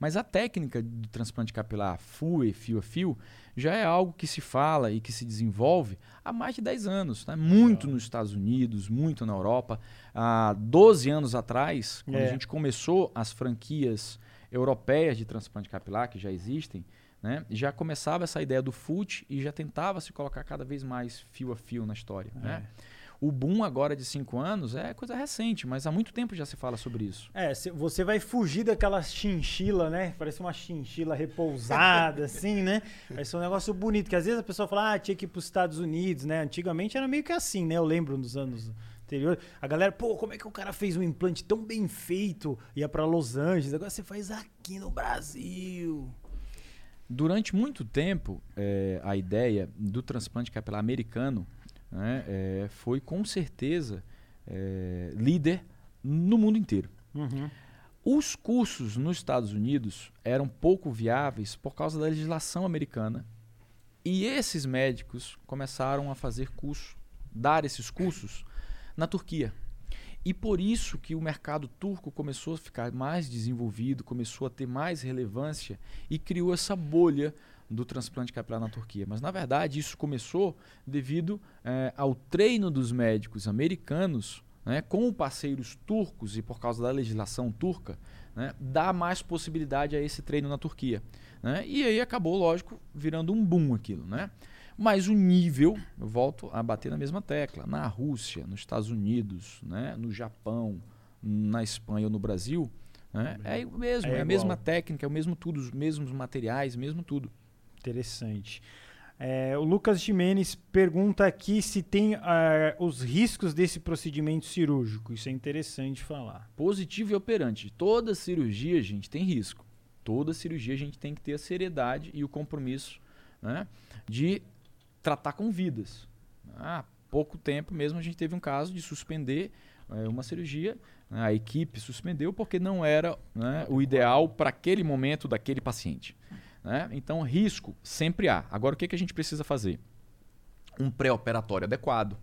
Mas a técnica de transplante capilar FUE, fio a fio, já é algo que se fala e que se desenvolve há mais de 10 anos. Tá? Muito nos Estados Unidos, muito na Europa. Há 12 anos atrás, quando É. a gente começou as franquias europeias de transplante capilar, que já existem, né? já começava essa ideia do FUT e já tentava se colocar cada vez mais fio a fio na história. Né? O boom agora de 5 anos é coisa recente, mas há muito tempo já se fala sobre isso. É, cê- você vai fugir daquela chinchila, né? Parece uma chinchila repousada, assim, né? Vai ser um negócio bonito. Que às vezes a pessoa fala, ah, tinha que ir pros Estados Unidos, né? Antigamente era meio que assim, né? Eu lembro nos anos anteriores. A galera, pô, como é que o cara fez um implante tão bem feito? Ia pra Los Angeles. Agora você faz aqui no Brasil. Durante muito tempo, eh, a ideia do transplante capilar americano né, eh, foi com certeza eh, líder no mundo inteiro. Uhum. Os cursos nos Estados Unidos eram pouco viáveis por causa da legislação americana. E esses médicos começaram a fazer curso, dar esses cursos na Turquia. E por isso que o mercado turco começou a ficar mais desenvolvido, começou a ter mais relevância e criou essa bolha do transplante capilar na Turquia. Mas na verdade isso começou devido eh, ao treino dos médicos americanos né, com parceiros turcos e por causa da legislação turca, né, dá mais possibilidade a esse treino na Turquia. né? E aí acabou, lógico, virando um boom aquilo. Né? Mas o nível, eu volto a bater na mesma tecla, na Rússia, nos Estados Unidos, né, no Japão, na Espanha ou no Brasil, né, é o mesmo, É é, a mesma técnica, é o mesmo tudo, os mesmos materiais, mesmo tudo. Interessante. É, o Lucas Jimenez pergunta aqui se tem ah, os riscos desse procedimento cirúrgico. Isso é interessante falar. Positivo e operante. Toda cirurgia, gente, tem risco. Toda cirurgia a gente tem que ter a seriedade e o compromisso né, de tratar com vidas. Há pouco tempo mesmo a gente teve um caso de suspender eh, uma cirurgia. né, a equipe suspendeu porque não era né, o ideal para aquele momento daquele paciente. Né? Então, risco sempre há. Agora, o que, que a gente precisa fazer? Um pré-operatório adequado,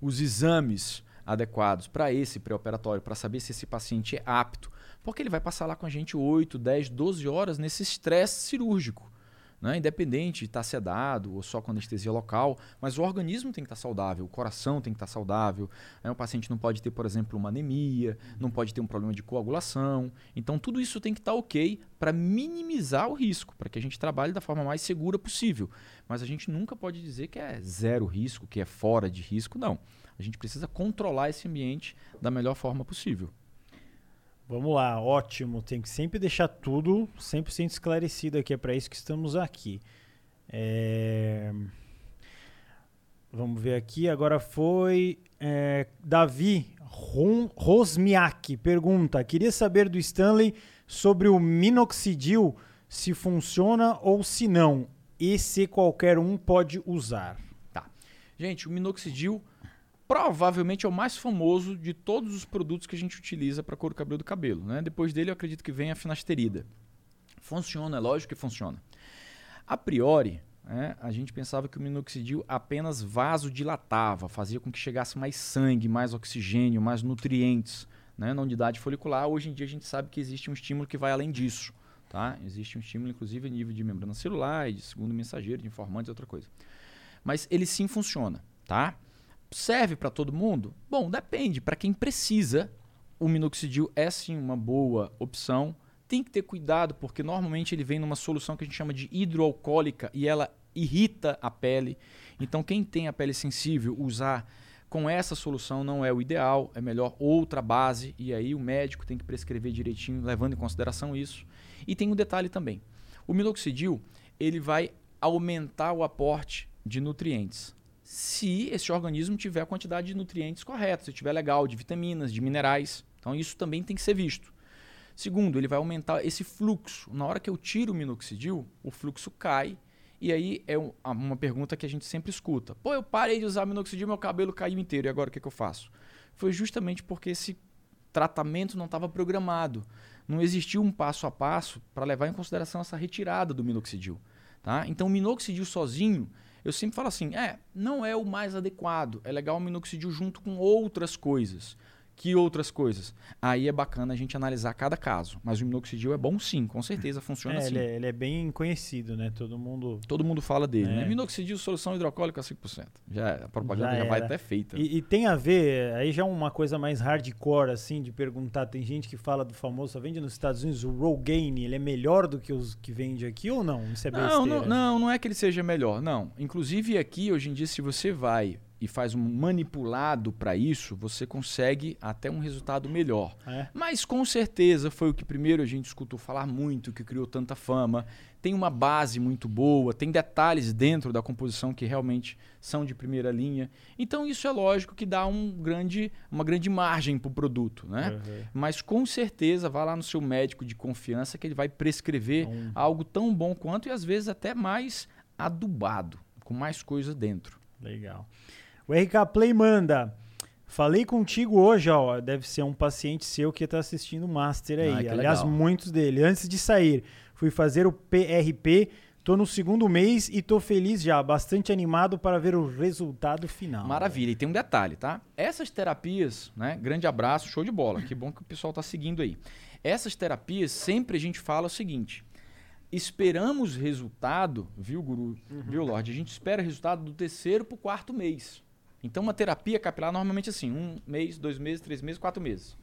os exames adequados para esse pré-operatório, para saber se esse paciente é apto, porque ele vai passar lá com a gente 8, 10, 12 horas nesse estresse cirúrgico. Né? Independente de estar sedado ou só com anestesia local, mas o organismo tem que estar saudável, o coração tem que estar saudável. Né? O paciente não pode ter, por exemplo, uma anemia, não pode ter um problema de coagulação. Então, tudo isso tem que estar ok para minimizar o risco, para que a gente trabalhe da forma mais segura possível. Mas a gente nunca pode dizer que é zero risco, que é fora de risco, não. A gente precisa controlar esse ambiente da melhor forma possível. Vamos lá, ótimo. Tem que sempre deixar tudo 100% esclarecido aqui. É para isso que estamos aqui. É, Vamos ver aqui. Agora foi é, Davi Rosmiak pergunta: queria saber do Stanley sobre o minoxidil, se funciona ou se não, e se qualquer um pode usar. Tá. Gente, o minoxidil provavelmente é o mais famoso de todos os produtos que a gente utiliza para couro cabelo do cabelo. Né? Depois dele, eu acredito que vem a finasterida. Funciona, é lógico que funciona. A priori, né, a gente pensava que o minoxidil apenas vasodilatava, fazia com que chegasse mais sangue, mais oxigênio, mais nutrientes né, na unidade folicular. Hoje em dia a gente sabe que existe um estímulo que vai além disso. Tá? Existe um estímulo, inclusive, a nível de membrana celular, de segundo mensageiro, de informantes outra coisa. Mas ele sim funciona. Tá? Serve para todo mundo? Bom, depende. Para quem precisa, o minoxidil é sim uma boa opção. Tem que ter cuidado, porque normalmente ele vem numa solução que a gente chama de hidroalcoólica e ela irrita a pele. Então, quem tem a pele sensível, usar com essa solução não é o ideal, é melhor outra base, e aí o médico tem que prescrever direitinho, levando em consideração isso. E tem um detalhe também: o minoxidil ele vai aumentar o aporte de nutrientes. Se esse organismo tiver a quantidade de nutrientes correta, se tiver legal, de vitaminas, de minerais. Então, isso também tem que ser visto. Segundo, ele vai aumentar esse fluxo. Na hora que eu tiro o minoxidil, o fluxo cai e aí é uma pergunta que a gente sempre escuta. Pô, eu parei de usar minoxidil, meu cabelo caiu inteiro, e agora o que, que eu faço? Foi justamente porque esse tratamento não estava programado. Não existiu um passo a passo para levar em consideração essa retirada do minoxidil. Tá? Então, o minoxidil sozinho, eu sempre falo assim, é, não é o mais adequado. É legal o minoxidil junto com outras coisas. Que outras coisas? Aí é bacana a gente analisar cada caso. Mas o minoxidil é bom sim, com certeza funciona É, assim. ele, é, ele é bem conhecido, né? Todo mundo. Todo mundo fala dele, É. né? Minoxidil, solução hidroalcoólica 5%. Já, a propaganda Já já, vai até feita. E, e tem a ver, aí já é uma coisa mais hardcore, assim, de perguntar. Tem gente que fala do famoso, só vende nos Estados Unidos, o Rogaine, ele é melhor do que os que vende aqui ou não? Isso é. Não, não, não, não é que ele seja melhor, não. Inclusive aqui, hoje em dia, se você vai e faz um manipulado para isso, você consegue até um resultado melhor. É? Mas com certeza foi o que primeiro a gente escutou falar muito, que criou tanta fama. Tem uma base muito boa, tem detalhes dentro da composição que realmente são de primeira linha. Então isso é lógico que dá um grande, uma grande margem para o produto, né? Uhum. Mas com certeza vá lá no seu médico de confiança que ele vai prescrever Um- algo tão bom quanto e às vezes até mais adubado, com mais coisa dentro. Legal. O RK Play manda. Falei contigo hoje, ó. Deve ser um paciente seu que tá assistindo o Master aí. Ah, Aliás, legal. muitos dele. Antes de sair, fui fazer o PRP. Tô no segundo mês e tô feliz já, bastante animado para ver o resultado final. Maravilha. E tem um detalhe, tá? Essas terapias, né? Grande abraço, show de bola. Que bom que o pessoal tá seguindo aí. Essas terapias, sempre a gente fala o seguinte: esperamos resultado, viu, Guru? Viu, Lorde? A gente espera resultado do terceiro pro quarto mês. Então, uma terapia capilar normalmente assim, um mês, dois meses, três meses, quatro meses.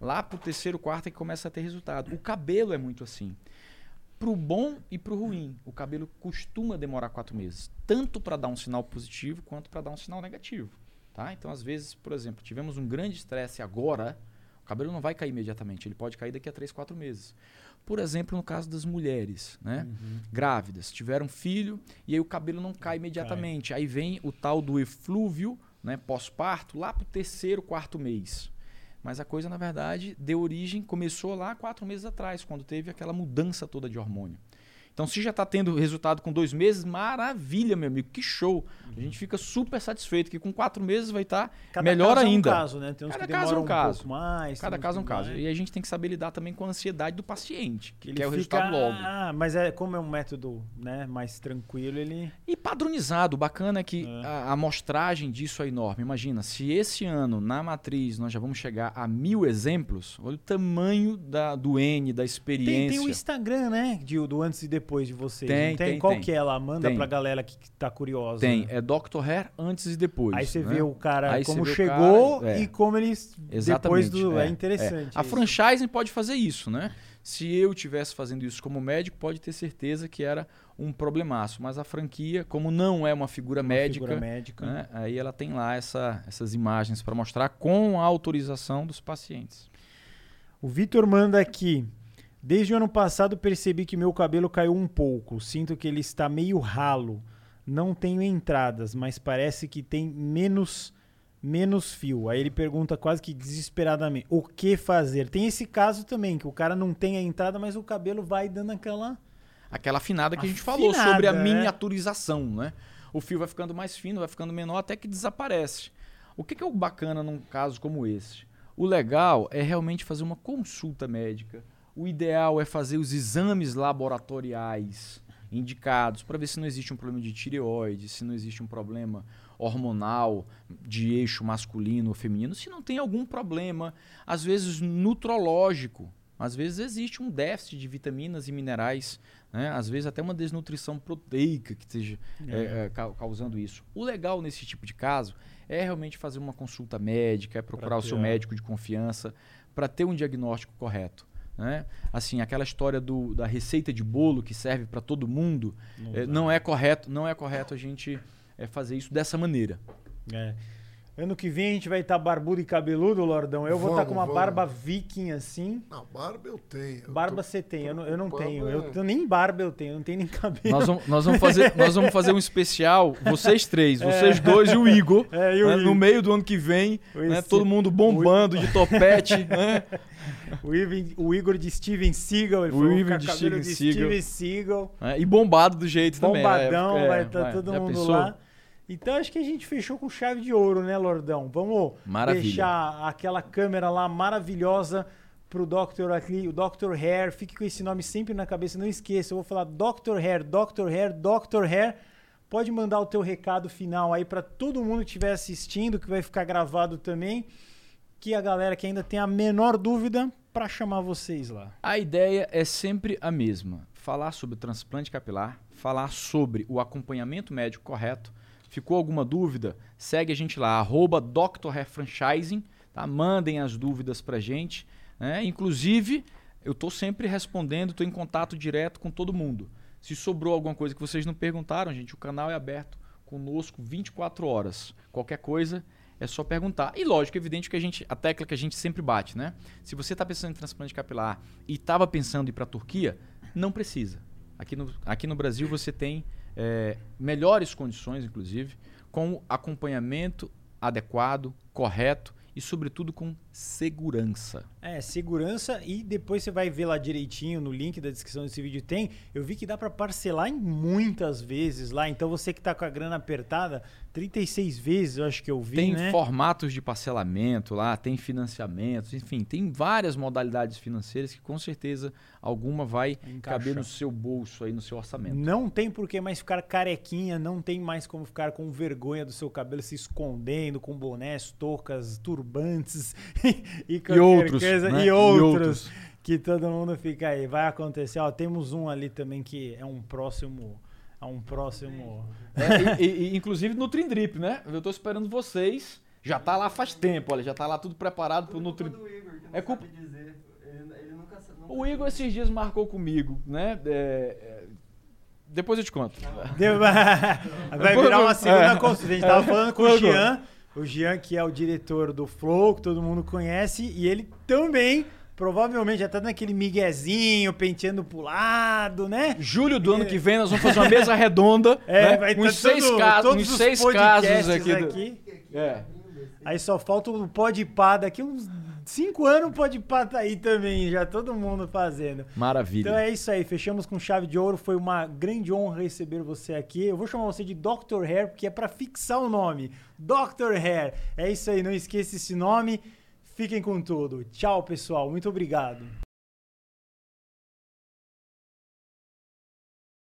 Lá pro terceiro, quarto é que começa a ter resultado. O cabelo é muito assim. Pro bom e pro ruim, o cabelo costuma demorar quatro meses, tanto para dar um sinal positivo quanto para dar um sinal negativo. Tá? Então, às vezes, por exemplo, tivemos um grande estresse agora, o cabelo não vai cair imediatamente, ele pode cair daqui a três, quatro meses. Por exemplo, no caso das mulheres, né? Uhum. Grávidas, tiveram filho e aí o cabelo não cai imediatamente. Aí vem o tal do eflúvio, né, pós-parto, lá pro terceiro, quarto mês. Mas a coisa, na verdade, deu origem, começou lá quatro meses atrás, quando teve aquela mudança toda de hormônio. Então, se já está tendo resultado com dois meses, maravilha, meu amigo, que show. A gente fica super satisfeito que com quatro meses vai estar Cada melhor caso ainda. É um caso, né? Tem uns Cada que caso é um um, caso. pouco mais. Cada tem caso é um caso. mais. E a gente tem que saber lidar também com a ansiedade do paciente, que Ele quer o fica- resultado logo. Ah, mas é como é um método, né, mais tranquilo, ele E padronizado, o bacana é que É. a amostragem disso é enorme. Imagina, se esse ano na matriz nós já vamos chegar a mil exemplos, olha o tamanho da, do N, da tem, experiência. tem o Instagram, né, de, do antes e depois de vocês. Tem, não tem, Qual tem. que é lá? Manda Tem. pra galera que, que tá curiosa. Tem, é Dr. Hair antes e depois. Aí você né? vê o cara Aí como chegou cara, é. e como ele Exatamente. depois do é, interessante. A isso. franchising pode fazer isso, né? Se eu tivesse fazendo isso como médico, pode ter certeza que era um problemaço. Mas a franquia, como não é uma figura Uma médica, figura médica. né, aí ela tem lá essa- essas imagens para mostrar com a autorização dos pacientes. O Vitor manda aqui. Desde o ano passado percebi que meu cabelo caiu um pouco. Sinto que ele está meio ralo. Não tenho entradas, mas parece que tem menos menos fio. Aí ele pergunta quase que desesperadamente: o que fazer? Tem esse caso também, que o cara não tem a entrada, mas o cabelo vai dando aquela. Aquela afinada que a gente falou Afinada, sobre a né? miniaturização, né? O fio vai ficando mais fino, vai ficando menor até que desaparece. O que, que é o bacana num caso como esse? O legal é realmente fazer uma consulta médica. O ideal é fazer os exames laboratoriais indicados para ver se não existe um problema de tireoide, se não existe um problema hormonal de eixo masculino ou feminino, se não tem algum problema, às vezes nutrológico, às vezes existe um déficit de vitaminas e minerais, né? às vezes até uma desnutrição proteica que esteja é, é, ca- causando isso. O legal nesse tipo de caso é realmente fazer uma consulta médica, é procurar o seu médico de confiança para ter um diagnóstico correto. Né? Assim, aquela história do, da receita de bolo que serve para todo mundo, é, não é correto, não é correto a gente é, fazer isso dessa maneira. É. Ano que vem a gente vai estar barbudo e cabeludo, Lordão. Eu vou estar com uma Vamos, barba viking assim. Não, barba eu tenho. Eu Barba você tem, eu não, eu não tenho. é. Eu tenho nem barba eu tenho, eu não tenho nem cabelo. Nós vamos, nós vamos fazer, nós vamos fazer um especial, vocês três, vocês dois e o Igor, É, e o né, Igor. no meio do ano que vem, né, todo mundo bombando de topete, né? O, Ivan- o Igor de Steven Seagal, ele O falou Igor de Steven de Seagal. Steven Seagal. né, E bombado do jeito também. Bombadão, é, é, vai estar todo já mundo pensou? lá. Então acho que a gente fechou com chave de ouro, né, Lordão? Vamos Maravilha. deixar aquela câmera lá maravilhosa pro Dr. aqui, o Dr. Hair. Fique com esse nome sempre na cabeça, não esqueça. Eu vou falar Dr. Hair, Dr. Hair, Dr. Hair. Pode mandar o teu recado final aí para todo mundo que estiver assistindo, que vai ficar gravado também. Que a galera que ainda tem a menor dúvida para chamar vocês lá. A ideia é sempre a mesma: falar sobre o transplante capilar, falar sobre o acompanhamento médico correto. Ficou alguma dúvida? Segue a gente lá, arroba Dr. Hair Franchising, tá? Mandem as dúvidas pra gente. né? Inclusive, eu estou sempre respondendo, estou em contato direto com todo mundo. Se sobrou alguma coisa que vocês não perguntaram, gente, o canal é aberto conosco 24 horas. Qualquer coisa é só perguntar. E lógico, é evidente que a gente, a tecla que a gente sempre bate, né? Se você está pensando em transplante capilar e estava pensando em ir para a Turquia, não precisa. Aqui no, aqui no Brasil você tem é, melhores condições, inclusive, com acompanhamento adequado, correto e, sobretudo, com segurança. É, segurança e depois você vai ver lá direitinho no link da descrição desse vídeo tem. Eu vi que dá pra parcelar em muitas vezes lá. Então você que tá com a grana apertada, 36 vezes eu acho que eu vi, Tem né? formatos de parcelamento lá, tem financiamentos, enfim, tem várias modalidades financeiras que com certeza alguma vai Encaixa. caber no seu bolso aí, no seu orçamento. Não tem por que mais ficar carequinha, não tem mais como ficar com vergonha do seu cabelo se escondendo com bonés, toucas, turbantes e, qualquer outros, coisa, né? e E outros. outros. Que todo mundo fica aí. Vai acontecer. Ó, temos um ali também que é um próximo. É um próximo. É, e, e- inclusive no Trindrip, né? Eu tô esperando vocês. Já tá lá faz tempo, olha, já tá lá tudo preparado pro Nutri. do Igor, que não É culpa- sabe dizer. Ele, ele nunca, nunca O Igor esses dias marcou comigo, né? É, é, Depois eu te conto. Deu- Vai virar uma segunda É. consulta. A gente tava falando com o Jean. O Jean, que é o diretor do Flow, que todo mundo conhece, e ele também, provavelmente, já tá naquele miguezinho, penteando pro lado, né? Julho do ano que vem nós vamos fazer uma mesa redonda. É, né? vai uns tá seis, tudo- casos, todos uns os seis casos aqui. do- aqui. É. Aí só falta o pode pá daqui uns cinco anos o pode pá tá aí também, já todo mundo fazendo. Maravilha. Então é isso aí, fechamos com chave de ouro. Foi uma grande honra receber você aqui. Eu vou chamar você de Dr. Hair, porque é pra fixar o nome. Dr. Hair. É isso aí, não esqueça esse nome. Fiquem com tudo. Tchau, pessoal. Muito obrigado.